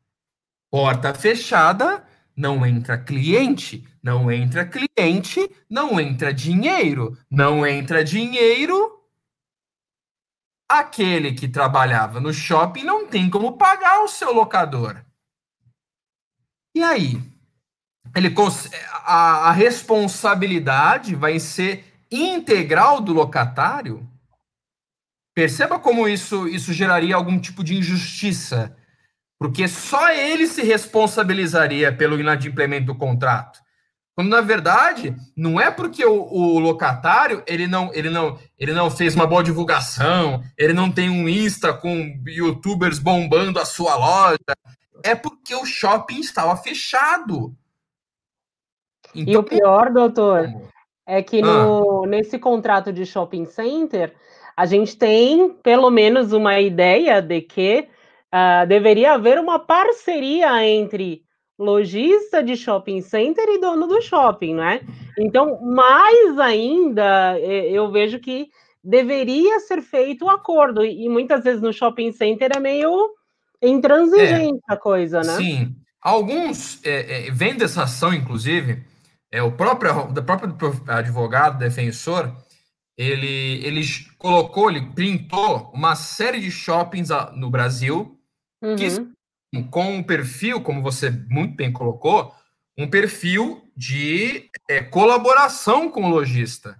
Porta fechada, não entra cliente, não entra cliente, não entra dinheiro, não entra dinheiro. Aquele que trabalhava no shopping não tem como pagar o seu locador. E aí? ele a, a responsabilidade vai ser integral do locatário. Perceba como isso, isso geraria algum tipo de injustiça, porque só ele se responsabilizaria pelo inadimplemento do contrato. Quando na verdade não é porque o, o, locatário ele não, ele não ele não fez uma boa divulgação, ele não tem um Insta com YouTubers bombando a sua loja, é porque o shopping estava fechado. Então, e o pior, doutor, é que no, ah. nesse contrato de shopping center, a gente tem pelo menos uma ideia de que uh, deveria haver uma parceria entre lojista de shopping center e dono do shopping, né? Então, mais ainda, eu vejo que deveria ser feito o um acordo, e muitas vezes no shopping center é meio intransigente é, a coisa, né? Sim. Alguns é, é, vêm dessa ação, inclusive, é, o próprio, da próprio advogado, defensor, ele, ele colocou, ele printou uma série de shoppings no Brasil uhum. que, com um perfil, como você muito bem colocou, um perfil de é, colaboração com o lojista,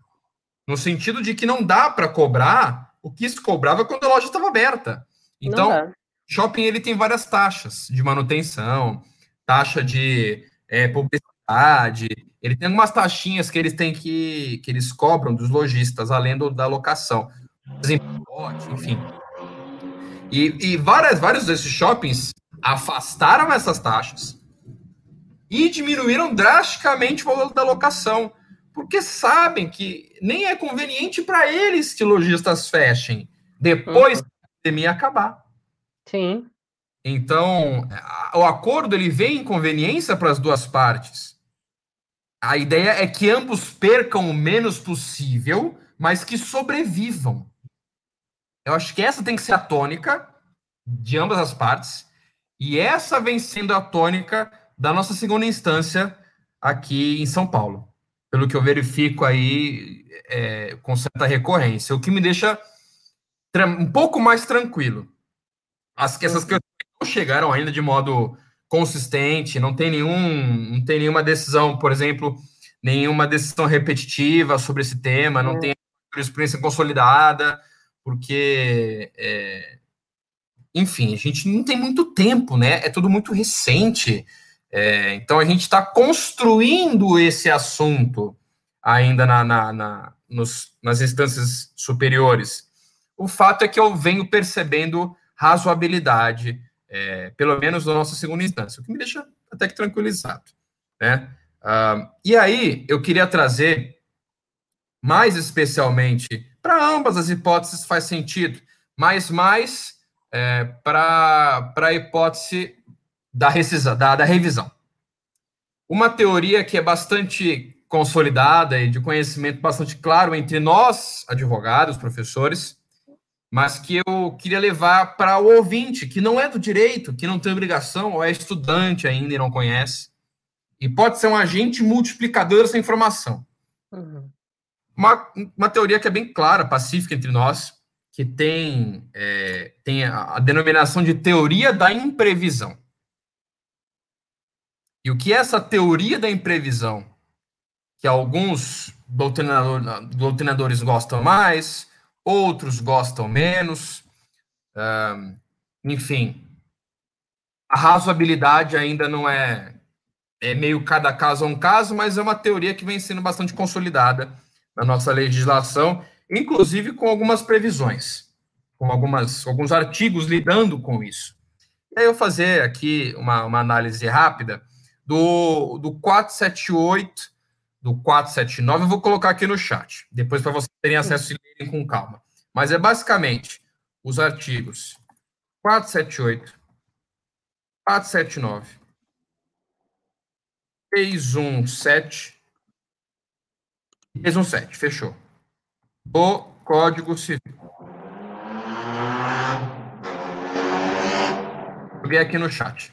no sentido de que não dá para cobrar o que se cobrava quando a loja estava aberta. Então, shopping ele tem várias taxas de manutenção, taxa de é, publicidade, ele tem algumas taxinhas que eles têm que que eles cobram dos lojistas, além do, da locação, enfim. E, e várias, vários desses shoppings afastaram essas taxas e diminuíram drasticamente o valor da locação, porque sabem que nem é conveniente para eles que lojistas fechem depois uhum. que a pandemia acabar. Sim. Então, o acordo ele vem em conveniência para as duas partes. A ideia é que ambos percam o menos possível, mas que sobrevivam. Eu acho que essa tem que ser a tônica de ambas as partes. E essa vem sendo a tônica da nossa segunda instância aqui em São Paulo. Pelo que eu verifico aí é, com certa recorrência. O que me deixa um pouco mais tranquilo. As, essas questões não chegaram ainda de modo consistente, não tem nenhum, não tem nenhuma decisão, por exemplo, nenhuma decisão repetitiva sobre esse tema, não é. tem jurisprudência consolidada porque, é, enfim, a gente não tem muito tempo, né? É tudo muito recente. É, então a gente está construindo esse assunto ainda na, na, na nos, nas instâncias superiores. O fato é que eu venho percebendo razoabilidade, é, pelo menos na nossa segunda instância, o que me deixa até que tranquilizado. Né? Uh, e aí eu queria trazer mais especialmente para ambas as hipóteses faz sentido, mas mais é, para a hipótese da, rescisão, da, da revisão. Uma teoria que é bastante consolidada e de conhecimento bastante claro entre nós, advogados, professores, mas que eu queria levar para o ouvinte, que não é do direito, que não tem obrigação, ou é estudante ainda e não conhece, e pode ser um agente multiplicador dessa informação. Uhum uma, uma teoria que é bem clara, pacífica entre nós, que tem, é, tem a, a denominação de teoria da imprevisão. E o que é essa teoria da imprevisão? Que alguns doutrinador, doutrinadores gostam mais, outros gostam menos. Enfim, a razoabilidade ainda não é, é meio cada caso a um caso, mas é uma teoria que vem sendo bastante consolidada na nossa legislação, inclusive com algumas previsões, com algumas, alguns artigos lidando com isso. E aí eu fazer aqui uma, uma análise rápida do, do 478, do 479, eu vou colocar aqui no chat, depois para vocês terem acesso e lerem com calma. Mas é basicamente os artigos 478, 479, 617, 317, fechou. O Código Civil. Joguei aqui no chat.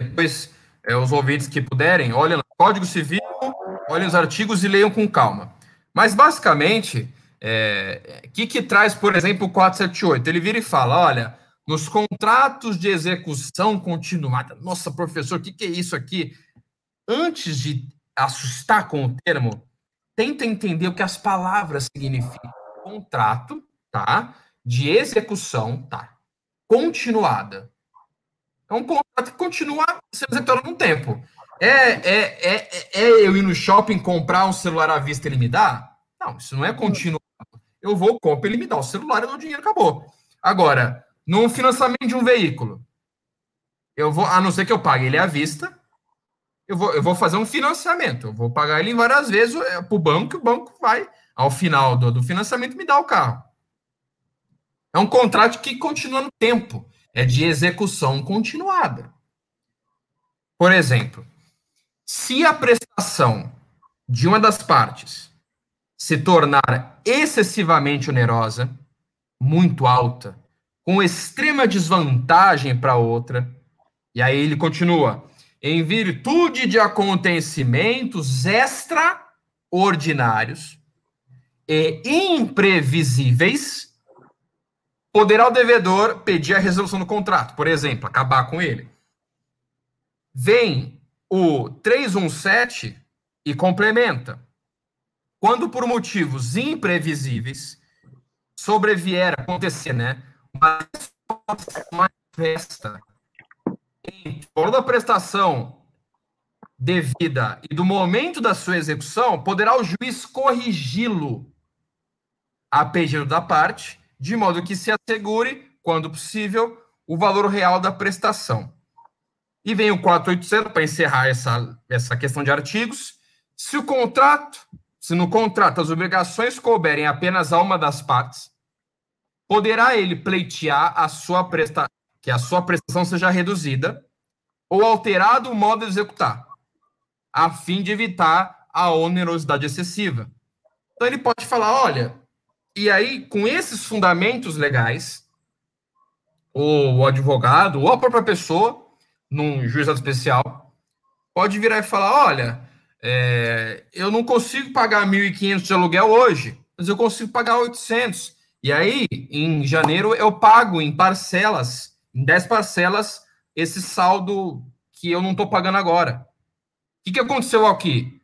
Depois, é, os ouvintes que puderem, olhem no Código Civil, olhem os artigos e leiam com calma. Mas, basicamente, o é, que, que traz, por exemplo, o 478? Ele vira e fala, olha, nos contratos de execução continuada, nossa, professor, o que, que é isso aqui? Antes de assustar com o termo, tenta entender o que as palavras significam. Contrato, tá? De execução, tá? Continuada. É um contrato que continua sendo executado no tempo. É, é, é, é eu ir no shopping comprar um celular à vista e ele me dá? Não, isso não é continuado. Eu vou, compro, ele me dá o celular, eu dou o dinheiro, acabou. Agora, no financiamento de um veículo, eu vou, a não ser que eu pague ele à vista, eu vou, eu vou fazer um financiamento, eu vou pagar ele várias vezes é, para o banco, e o banco vai, ao final do, do financiamento, me dar o carro. É um contrato que continua no tempo, é de execução continuada. Por exemplo, se a prestação de uma das partes se tornar excessivamente onerosa, muito alta, com extrema desvantagem para outra, e aí ele continua, em virtude de acontecimentos extraordinários e imprevisíveis, poderá o devedor pedir a resolução do contrato, por exemplo, acabar com ele. Vem o 317 e complementa. Quando por motivos imprevisíveis sobrevier acontecer, né, uma manifesta em torno da prestação devida e do momento da sua execução, poderá o juiz corrigi-lo a pedido da parte, de modo que se assegure, quando possível, o valor real da prestação. E vem o 480 para encerrar essa, essa questão de artigos. Se o contrato, se no contrato as obrigações couberem apenas a uma das partes, poderá ele pleitear a sua presta, que a sua prestação seja reduzida ou alterado o modo de executar, a fim de evitar a onerosidade excessiva. Então ele pode falar, olha, e aí com esses fundamentos legais, o advogado ou a própria pessoa num juizado especial, pode virar e falar: olha, é, eu não consigo pagar 1.500 de aluguel hoje, mas eu consigo pagar 800. E aí, em janeiro, eu pago em parcelas, em 10 parcelas, esse saldo que eu não estou pagando agora. O que, que aconteceu aqui?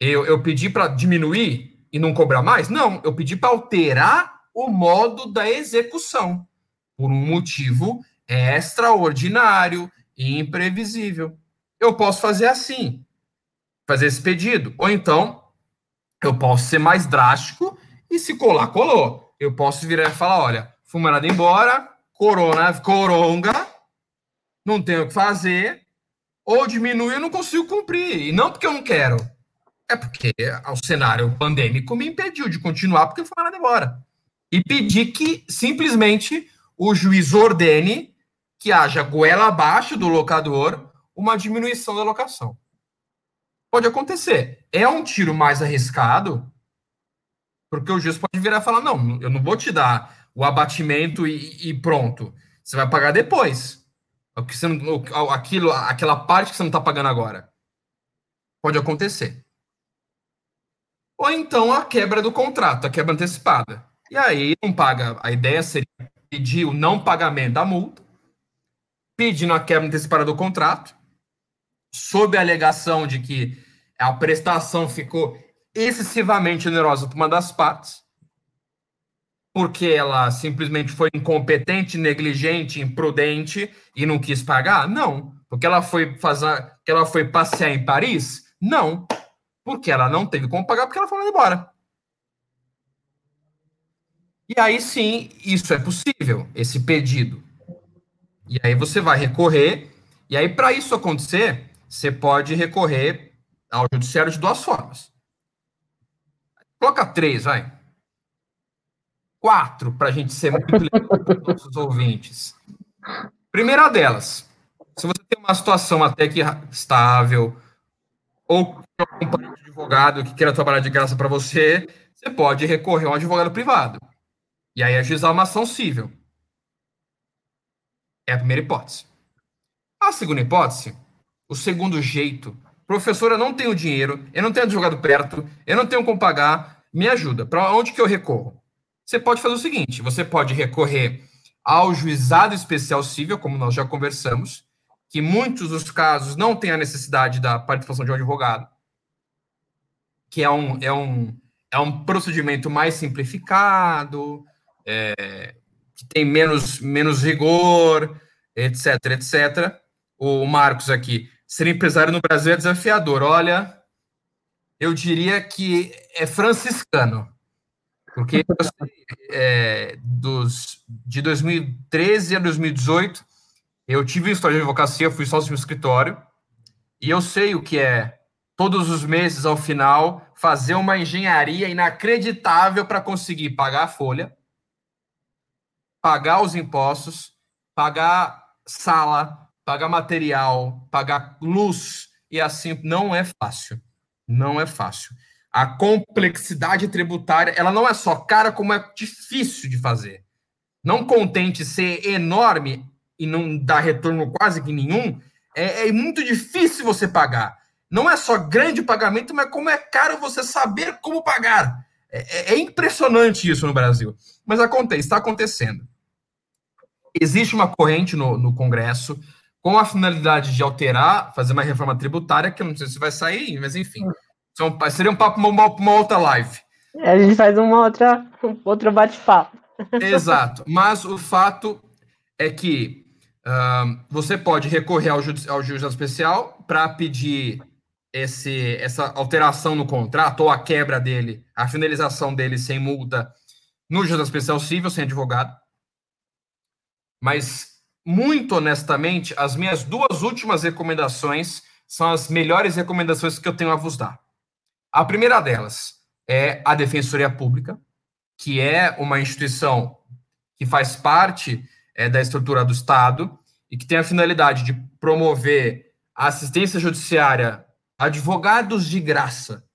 Eu, eu pedi para diminuir e não cobrar mais? Não, eu pedi para alterar o modo da execução, por um motivo extraordinário, imprevisível. Eu posso fazer assim, fazer esse pedido. Ou então, eu posso ser mais drástico e se colar, colou. Eu posso virar e falar: olha, fui mandado embora, corona, coronga, não tenho o que fazer, ou diminui, eu não consigo cumprir. E não porque eu não quero, é porque o cenário pandêmico me impediu de continuar porque fui mandado embora. E pedi que simplesmente o juiz ordene que haja goela abaixo do locador uma diminuição da locação. Pode acontecer. É um tiro mais arriscado, porque o juiz pode virar e falar: não, eu não vou te dar o abatimento e, e pronto. Você vai pagar depois. Que você não, aquilo, aquela parte que você não está pagando agora. Pode acontecer. Ou então a quebra do contrato, a quebra antecipada. E aí não paga. A ideia seria pedir o não pagamento da multa pedindo a quebra antecipada do contrato, sob a alegação de que a prestação ficou excessivamente onerosa para uma das partes, porque ela simplesmente foi incompetente, negligente, imprudente e não quis pagar? Não. Porque ela foi fazer, que ela foi passear em Paris? Não. Porque ela não teve como pagar porque ela foi embora. E aí sim, isso é possível, esse pedido. E aí você vai recorrer, e aí para isso acontecer, você pode recorrer ao judiciário de duas formas. Coloca três, vai. Quatro, para a gente ser muito legal para os nossos ouvintes. Primeira delas, se você tem uma situação até que estável, ou um advogado que queira trabalhar de graça para você, você pode recorrer a um advogado privado. E aí ajuizar uma ação civil. É a primeira hipótese. A segunda hipótese, o segundo jeito, professor, eu não tenho dinheiro, eu não tenho advogado perto, eu não tenho como pagar, me ajuda. Para onde que eu recorro? Você pode fazer o seguinte: você pode recorrer ao juizado especial civil, como nós já conversamos, que muitos dos casos não têm a necessidade da participação de um advogado, que é um, é um, é um procedimento mais simplificado, é, que tem menos, menos rigor, etc, etc. O Marcos aqui, ser empresário no Brasil é desafiador. Olha, eu diria que é franciscano, porque é, dos, de 2013 a 2018 eu tive história de advocacia, fui sócio no escritório, e eu sei o que é todos os meses ao final fazer uma engenharia inacreditável para conseguir pagar a folha, pagar os impostos, pagar sala, pagar material, pagar luz e assim não é fácil. Não é fácil. A complexidade tributária, ela não é só cara como é difícil de fazer. Não contente ser enorme e não dar retorno quase que nenhum, é, é muito difícil você pagar. Não é só grande pagamento, mas como é caro você saber como pagar. É, é, é impressionante isso no Brasil. Mas acontece, está acontecendo existe uma corrente no, no Congresso com a finalidade de alterar, fazer uma reforma tributária, que eu não sei se vai sair, mas enfim. São, seria um papo uma, uma outra live. A gente faz uma outra, outro bate-papo. Exato. Mas o fato é que uh, você pode recorrer ao, juiz, ao juiz especial para pedir esse, essa alteração no contrato ou a quebra dele, a finalização dele sem multa no juiz especial civil, sem advogado. Mas muito honestamente, as minhas duas últimas recomendações são as melhores recomendações que eu tenho a vos dar. A primeira delas é a Defensoria Pública, que é uma instituição que faz parte é, da estrutura do Estado e que tem a finalidade de promover a assistência judiciária, advogados de graça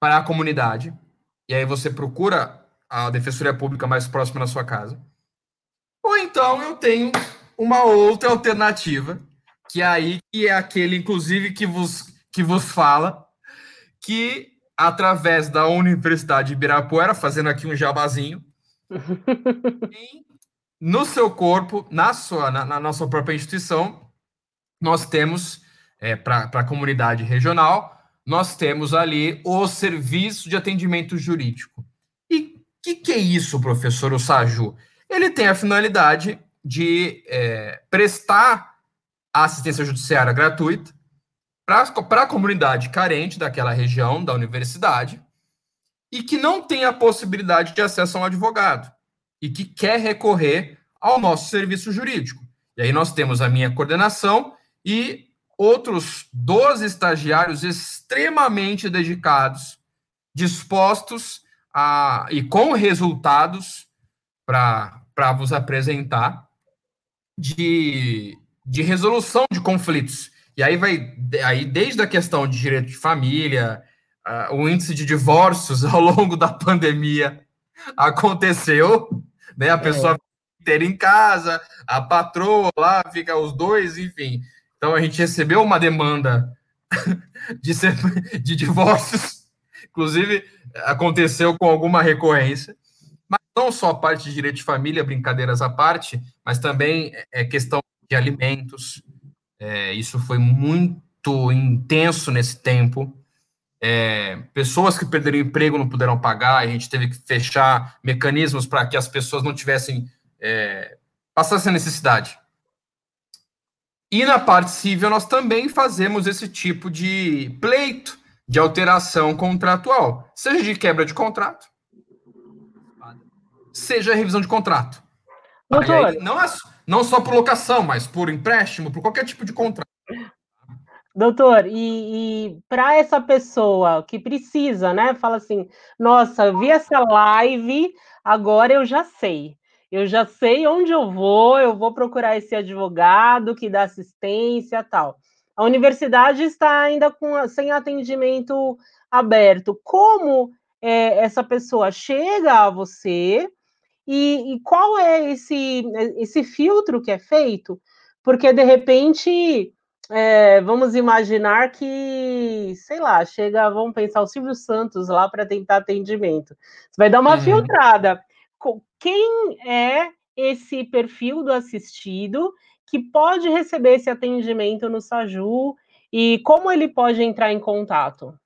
para a comunidade. E aí você procura a Defensoria Pública mais próxima da sua casa. Ou então eu tenho uma outra alternativa, que é aí que é aquele, inclusive, que vos, que vos fala, que através da Universidade de Ibirapuera, fazendo aqui um jabazinho, no seu corpo, na sua, na, na nossa própria instituição, nós temos, é, para a comunidade regional, nós temos ali o serviço de atendimento jurídico. E o que, que é isso, professor Osaju? ele tem a finalidade de é, prestar assistência judiciária gratuita para a comunidade carente daquela região da universidade e que não tem a possibilidade de acesso a um advogado e que quer recorrer ao nosso serviço jurídico. E aí nós temos a minha coordenação e outros 12 estagiários extremamente dedicados, dispostos a, e com resultados para vos apresentar de, de resolução de conflitos. E aí vai aí desde a questão de direito de família, uh, o índice de divórcios ao longo da pandemia aconteceu, né? A pessoa é. ter em casa, a patroa lá fica os dois, enfim. Então a gente recebeu uma demanda de, ser, de divórcios, inclusive aconteceu com alguma recorrência mas não só a parte de direito de família, brincadeiras à parte, mas também é questão de alimentos. É, isso foi muito intenso nesse tempo. É, pessoas que perderam emprego não puderam pagar, a gente teve que fechar mecanismos para que as pessoas não tivessem é, passassem necessidade. E na parte civil nós também fazemos esse tipo de pleito de alteração contratual, seja de quebra de contrato, seja revisão de contrato. Doutor. Aí, não, é, não só por locação, mas por empréstimo, por qualquer tipo de contrato. Doutor, e, e para essa pessoa que precisa, né? Fala assim: nossa, vi essa live, agora eu já sei. Eu já sei onde eu vou, eu vou procurar esse advogado que dá assistência tal. A universidade está ainda com, sem atendimento aberto. Como é, essa pessoa chega a você e, e qual é esse, esse filtro que é feito? Porque, de repente, é, vamos imaginar que, sei lá, chega, vamos pensar o Silvio Santos lá para tentar atendimento. Você vai dar uma uhum. filtrada. Quem é esse perfil do assistido que pode receber esse atendimento no Saju e como ele pode entrar em contato?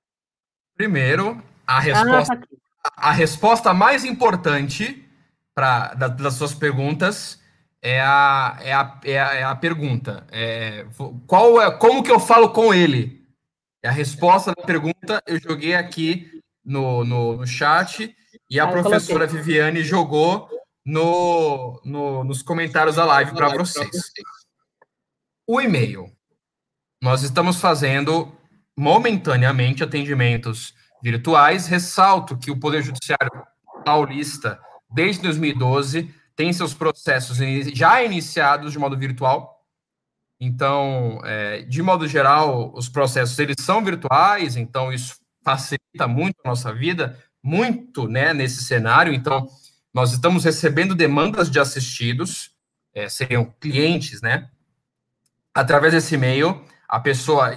Primeiro, a resposta, ah, tá a resposta mais importante pra, da, das suas perguntas é a, é a, é a, é a pergunta. É, qual é, como que eu falo com ele? É a resposta da pergunta eu joguei aqui no, no, no chat e a ah, professora coloquei. Viviane jogou no, no, nos comentários da live para vocês. O e-mail. Nós estamos fazendo momentaneamente atendimentos virtuais. Ressalto que o Poder Judiciário paulista desde 2012, tem seus processos já iniciados de modo virtual. Então, é, de modo geral, os processos eles são virtuais, então isso facilita muito a nossa vida, muito, né, nesse cenário. Então, nós estamos recebendo demandas de assistidos, é, seriam clientes, né? Através desse e-mail, a pessoa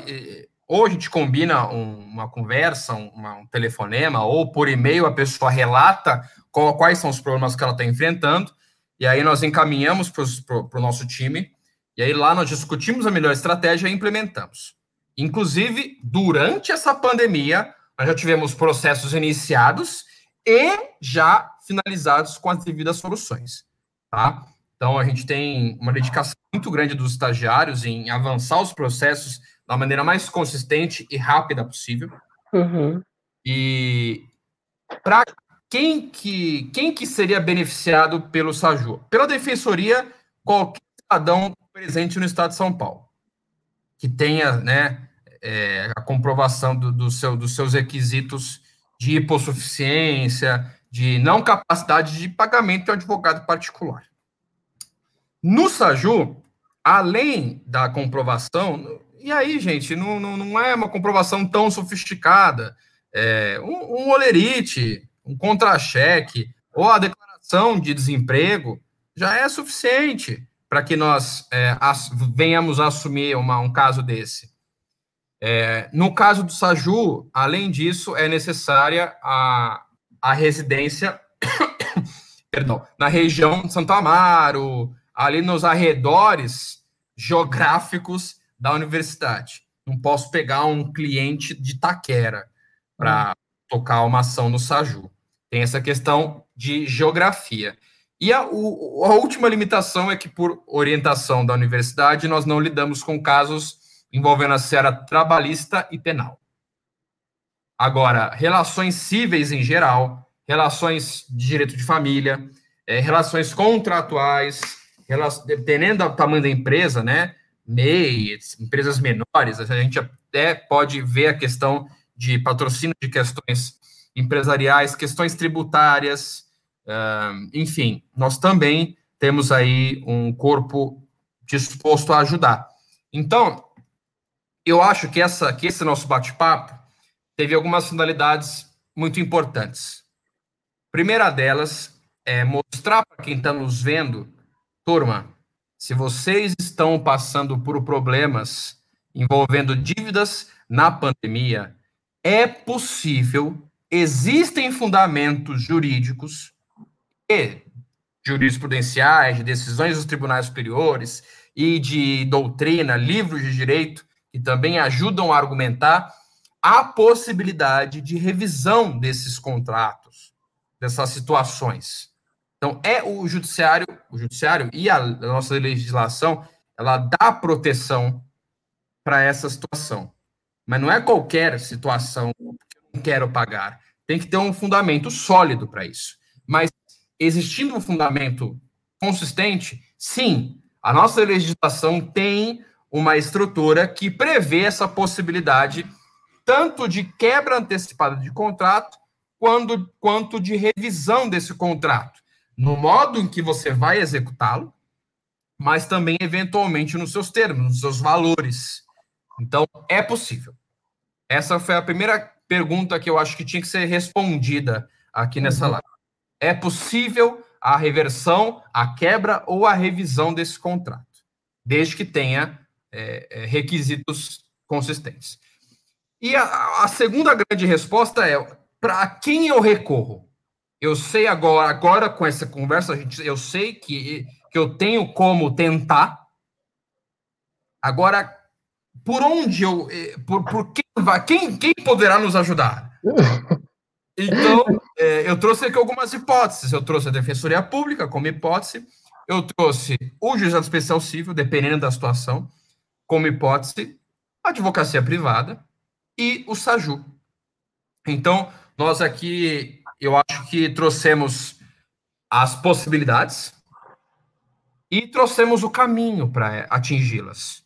ou a gente combina um, uma conversa, um, um, telefonema, ou por e-mail a pessoa relata qual, quais são os problemas que ela está enfrentando, e aí nós encaminhamos para o nosso time, e aí lá nós discutimos a melhor estratégia e implementamos. Inclusive, durante essa pandemia, nós já tivemos processos iniciados e já finalizados com as devidas soluções, tá? Então, a gente tem uma dedicação muito grande dos estagiários em avançar os processos da maneira mais consistente e rápida possível. Uhum. E para quem que, quem que seria beneficiado pelo SAJU? Pela defensoria, qualquer cidadão presente no estado de São Paulo, que tenha né, é, a comprovação do, do seu, dos seus requisitos de hipossuficiência, de não capacidade de pagamento de um advogado particular. No SAJU, além da comprovação, e aí, gente, não, não, não é uma comprovação tão sofisticada, é, um, um olerite, um contra-cheque, ou a declaração de desemprego, já é suficiente para que nós é, as, venhamos a assumir uma, um caso desse. É, no caso do SAJU, além disso, é necessária a, a residência perdão, na região de Santo Amaro, ali nos arredores geográficos da universidade. Não posso pegar um cliente de Taquera para tocar uma ação no SAJU. Tem essa questão de geografia. E a, o, a última limitação é que, por orientação da universidade, nós não lidamos com casos envolvendo a seara trabalhista e penal. Agora, relações cíveis em geral, relações de direito de família, é, relações contratuais, dependendo do tamanho da empresa, né? MEI, empresas menores, a gente até pode ver a questão de patrocínio de questões empresariais, questões tributárias, enfim, nós também temos aí um corpo disposto a ajudar. Então, eu acho que, essa, que esse nosso bate-papo teve algumas finalidades muito importantes. primeira delas é mostrar para quem está nos vendo, turma, se vocês estão passando por problemas envolvendo dívidas na pandemia, é possível, existem fundamentos jurídicos e jurisprudenciais, de decisões dos tribunais superiores e de doutrina, livros de direito, que também ajudam a argumentar a possibilidade de revisão desses contratos, dessas situações. Então, é o judiciário, o judiciário e a, nossa legislação, ela dá proteção para essa situação. Mas não é qualquer situação que eu não quero pagar. Tem que ter um fundamento sólido para isso. Mas existindo um fundamento consistente, sim, a nossa legislação tem uma estrutura que prevê essa possibilidade tanto de quebra antecipada de contrato quando, quanto de revisão desse contrato, no modo em que você vai executá-lo, mas também, eventualmente, nos seus termos, nos seus valores. Então, é possível. Essa foi a primeira pergunta que eu acho que tinha que ser respondida aqui nessa uhum. live. É possível a reversão, a quebra ou a revisão desse contrato, desde que tenha é, é, requisitos consistentes. E a, a, segunda grande resposta é: para quem eu recorro? Eu sei agora, agora com essa conversa, gente, eu sei que, que eu tenho como tentar. Agora, por onde eu. Eh, por, por quem, vai, quem, quem poderá nos ajudar? Então, é, eu trouxe aqui algumas hipóteses. Eu trouxe a Defensoria Pública como hipótese, eu trouxe o Juizado Especial Civil, dependendo da situação, como hipótese, a advocacia privada e o SAJU. Então, nós aqui, eu acho que trouxemos as possibilidades e trouxemos o caminho para atingi-las,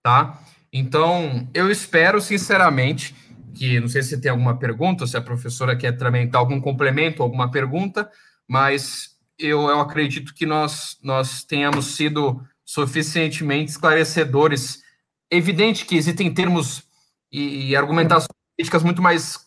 tá? Então, eu espero, sinceramente, que, não sei se tem alguma pergunta, se a professora quer também dar algum complemento, alguma pergunta, mas eu, eu acredito que nós, nós tenhamos sido suficientemente esclarecedores. Evidente que existem termos e, e argumentações políticas muito mais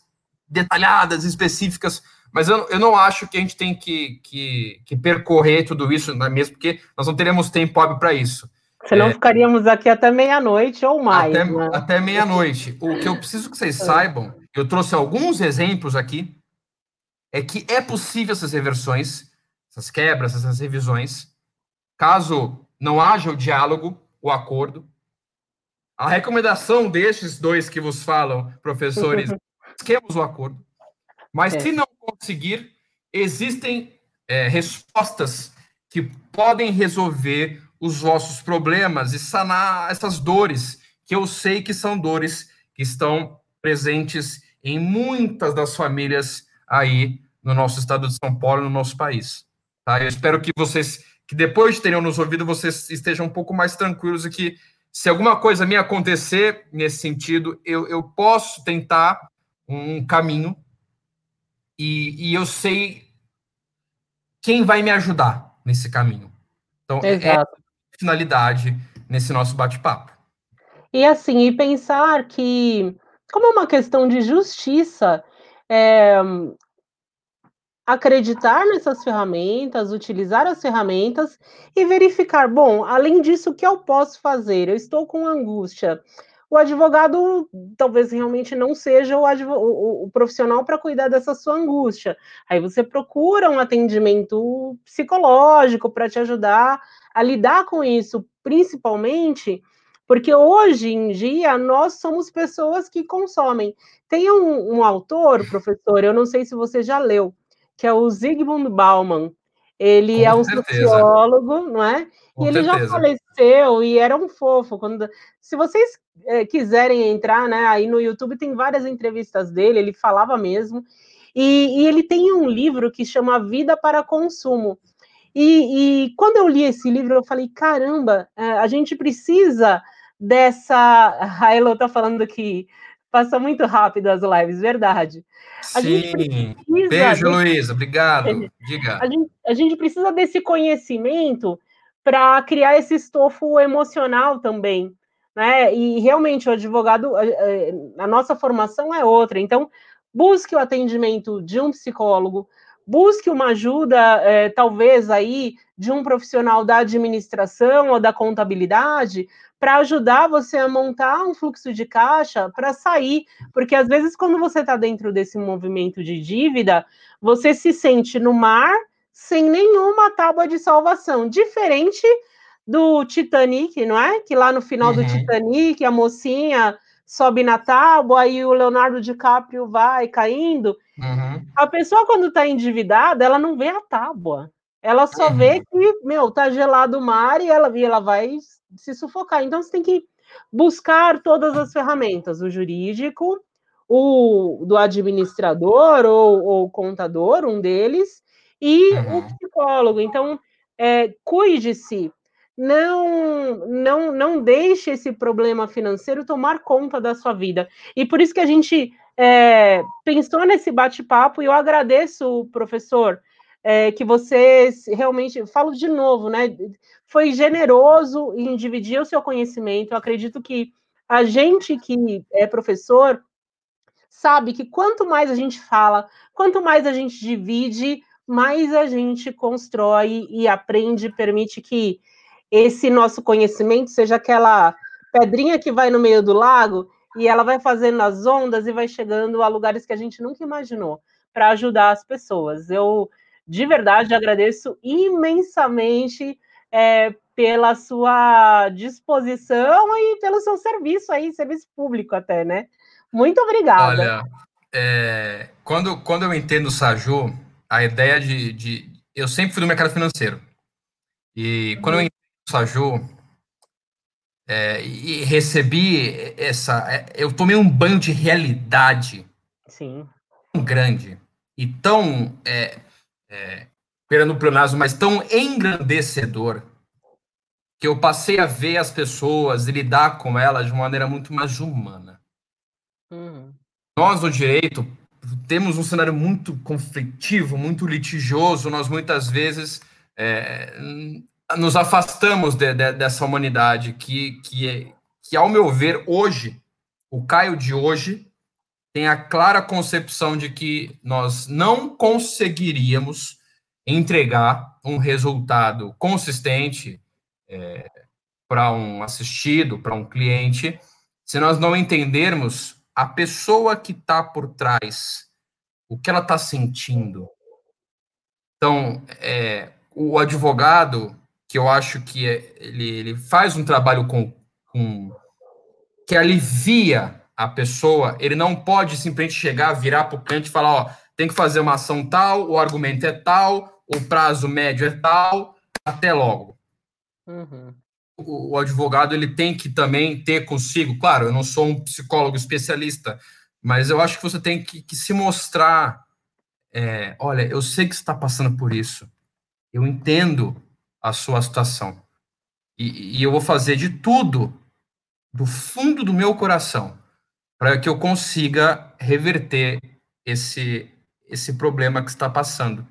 detalhadas, específicas, mas eu, eu não acho que a gente tem que, que, que percorrer tudo isso, não é mesmo? Porque nós não teremos tempo hábil para isso. Senão é, ficaríamos aqui até meia-noite ou mais. Até, né? até meia-noite. O que eu preciso que vocês é. saibam, eu trouxe alguns exemplos aqui, é que é possível essas reversões, essas quebras, essas revisões, caso não haja o diálogo o acordo. A recomendação destes dois que vos falam, professores, busquemos o acordo. Mas é. se não conseguir, existem é, respostas que podem resolver os vossos problemas e sanar essas dores, que eu sei que são dores que estão presentes em muitas das famílias aí no nosso estado de São Paulo, no nosso país. Tá? Eu espero que vocês, que depois de terem nos ouvido, vocês estejam um pouco mais tranquilos e que, se alguma coisa me acontecer nesse sentido, eu, eu posso tentar um caminho e, e eu sei quem vai me ajudar nesse caminho. Então, é Exato. é a finalidade nesse nosso bate-papo. E assim, e pensar que, como é uma questão de justiça, é, acreditar nessas ferramentas, utilizar as ferramentas e verificar, bom, além disso, o que eu posso fazer? Eu estou com angústia. O advogado talvez realmente não seja o, o, o profissional para cuidar dessa sua angústia. Aí você procura um atendimento psicológico para te ajudar a lidar com isso, principalmente porque hoje em dia nós somos pessoas que consomem. Tem um, um autor, professor, eu não sei se você já leu, que é o Zygmunt Bauman. Ele Com é um certeza. sociólogo, não é? Com e ele certeza. já faleceu e era um fofo. Quando, se vocês é, quiserem entrar, né? Aí no YouTube tem várias entrevistas dele. Ele falava mesmo. E, e ele tem um livro que chama Vida para Consumo. E, e, quando eu li esse livro, eu falei: caramba, é, a gente precisa dessa. A Elo está falando que Passa muito rápido as lives, verdade. A Sim. Beijo, Luísa. Obrigado. Diga. A gente, a gente precisa desse conhecimento para criar esse estofo emocional também. Né? E realmente o advogado, a, nossa formação é outra. Então, busque o atendimento de um psicólogo, busque uma ajuda, é, talvez aí, de um profissional da administração ou da contabilidade, para ajudar você a montar um fluxo de caixa para sair, porque às vezes quando você está dentro desse movimento de dívida, você se sente no mar sem nenhuma tábua de salvação, diferente do Titanic, não é? Que lá no final uhum. do Titanic, a mocinha sobe na tábua e o Leonardo DiCaprio vai caindo. Uhum. A pessoa, quando está endividada, ela não vê a tábua. Ela só uhum. vê que, meu, tá gelado o mar e ela, e ela vai se sufocar. Então você tem que buscar todas as ferramentas, o jurídico, o do administrador ou, ou contador, um deles, e uhum. o psicólogo. Então, é, cuide-se, não, não, não deixe esse problema financeiro tomar conta da sua vida. E por isso que a gente é, pensou nesse bate-papo, e eu agradeço, professor, é, que você realmente, falo de novo, né? Foi generoso em dividir o seu conhecimento. Eu acredito que a gente que é professor sabe que quanto mais a gente fala, quanto mais a gente divide, mais a gente constrói e aprende, permite que esse nosso conhecimento seja aquela pedrinha que vai no meio do lago e ela vai fazendo as ondas e vai chegando a lugares que a gente nunca imaginou para ajudar as pessoas. Eu de verdade agradeço imensamente é, pela sua disposição e pelo seu serviço aí, serviço público até, né? Muito obrigada. Olha, é, quando, quando eu entendo o Saju, a ideia de, de, Eu sempre fui do mercado financeiro. E quando eu entendo o Saju, é, e recebi essa. É, eu tomei um banho de realidade. Sim. Tão grande e tão é, é, Fernando Pleonasmo, mas tão engrandecedor que eu passei a ver as pessoas e lidar com elas de uma maneira muito mais humana. Uhum. Nós, no direito, temos um cenário muito conflitivo, muito litigioso, nós muitas vezes é, nos afastamos de, de, dessa humanidade que, que, é, que, ao meu ver, hoje, o Caio de hoje, tem a clara concepção de que nós não conseguiríamos entregar um resultado consistente é, para um assistido, para um cliente, se nós não entendermos a pessoa que está por trás, o que ela está sentindo. Então, é, o advogado, que eu acho que é, ele, ele faz um trabalho com, com que alivia a pessoa, ele não pode simplesmente chegar, virar para o cliente e falar, ó, tem que fazer uma ação tal, o argumento é tal, o prazo médio é tal, até logo. Uhum. O, o, advogado ele tem que também ter consigo, claro, eu não sou um psicólogo especialista, mas eu acho que você tem que, que se mostrar, é, olha, eu sei que você está passando por isso, eu entendo a sua situação e, e eu vou fazer de tudo do fundo do meu coração para que eu consiga reverter esse, esse problema que está passando.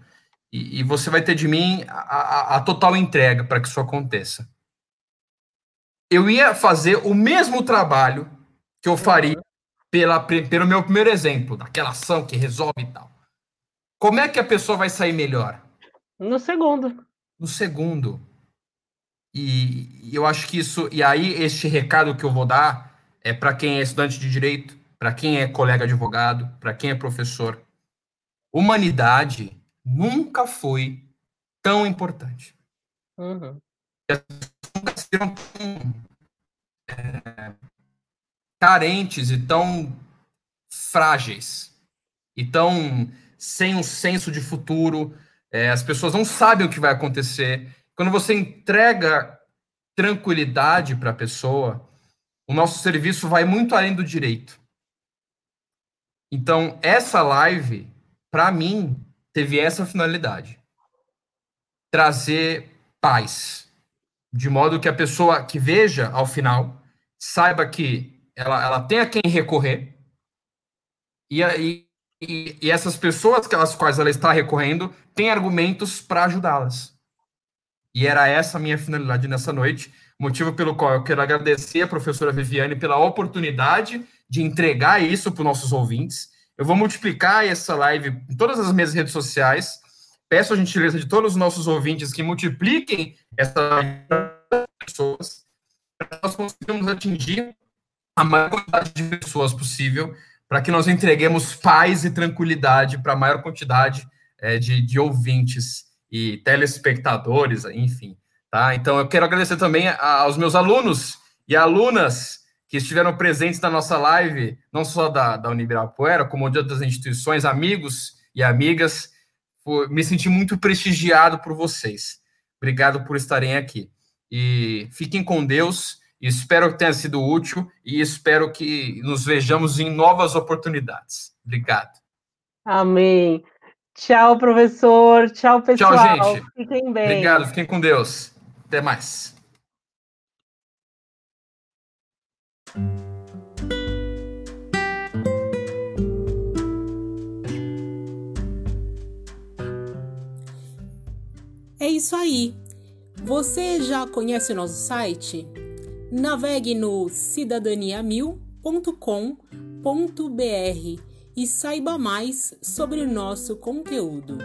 E, e você vai ter de mim a, a, a total entrega para que isso aconteça. Eu ia fazer o mesmo trabalho que eu faria pela, pelo meu primeiro exemplo, daquela ação que resolve e tal. Como é que a pessoa vai sair melhor? No segundo. No segundo. E, e eu acho que isso. E aí, este recado que eu vou dar é para quem é estudante de direito, para quem é colega advogado, para quem é professor. Humanidade nunca foi tão importante. Uhum. As nunca foram tão é, carentes e tão frágeis e tão sem um senso de futuro. É, as pessoas não sabem o que vai acontecer. Quando você entrega tranquilidade para a pessoa, o nosso serviço vai muito além do direito. Então, essa live, para mim, teve essa finalidade: trazer paz, de modo que a pessoa que veja ao final saiba que ela, ela tem a quem recorrer e, e, e essas pessoas as quais ela está recorrendo têm argumentos para ajudá-las. E era essa a minha finalidade nessa noite motivo pelo qual eu quero agradecer a professora Viviane pela oportunidade de entregar isso para os nossos ouvintes. Eu vou multiplicar essa live em todas as minhas redes sociais. Peço a gentileza de todos os nossos ouvintes que multipliquem essa live para pessoas, para nós consigamos atingir a maior quantidade de pessoas possível, para que nós entreguemos paz e tranquilidade para a maior quantidade é, de, de ouvintes e telespectadores, enfim. Tá? Então, eu quero agradecer também aos meus alunos e alunas que estiveram presentes na nossa live, não só da, da Unibirapuera, como de outras instituições, amigos e amigas. me senti muito prestigiado por vocês. Obrigado por estarem aqui. E fiquem com Deus. Espero que tenha sido útil e espero que nos vejamos em novas oportunidades. Obrigado. Amém. Tchau, professor. Tchau, pessoal. Tchau, gente. Fiquem bem. Obrigado. Fiquem com Deus. Até mais. É isso aí. Você já conhece o nosso site? Navegue no cidadaniamil.com.br e saiba mais sobre o nosso conteúdo.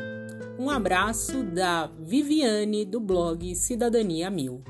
Um abraço da Viviane do blog Cidadania Mil.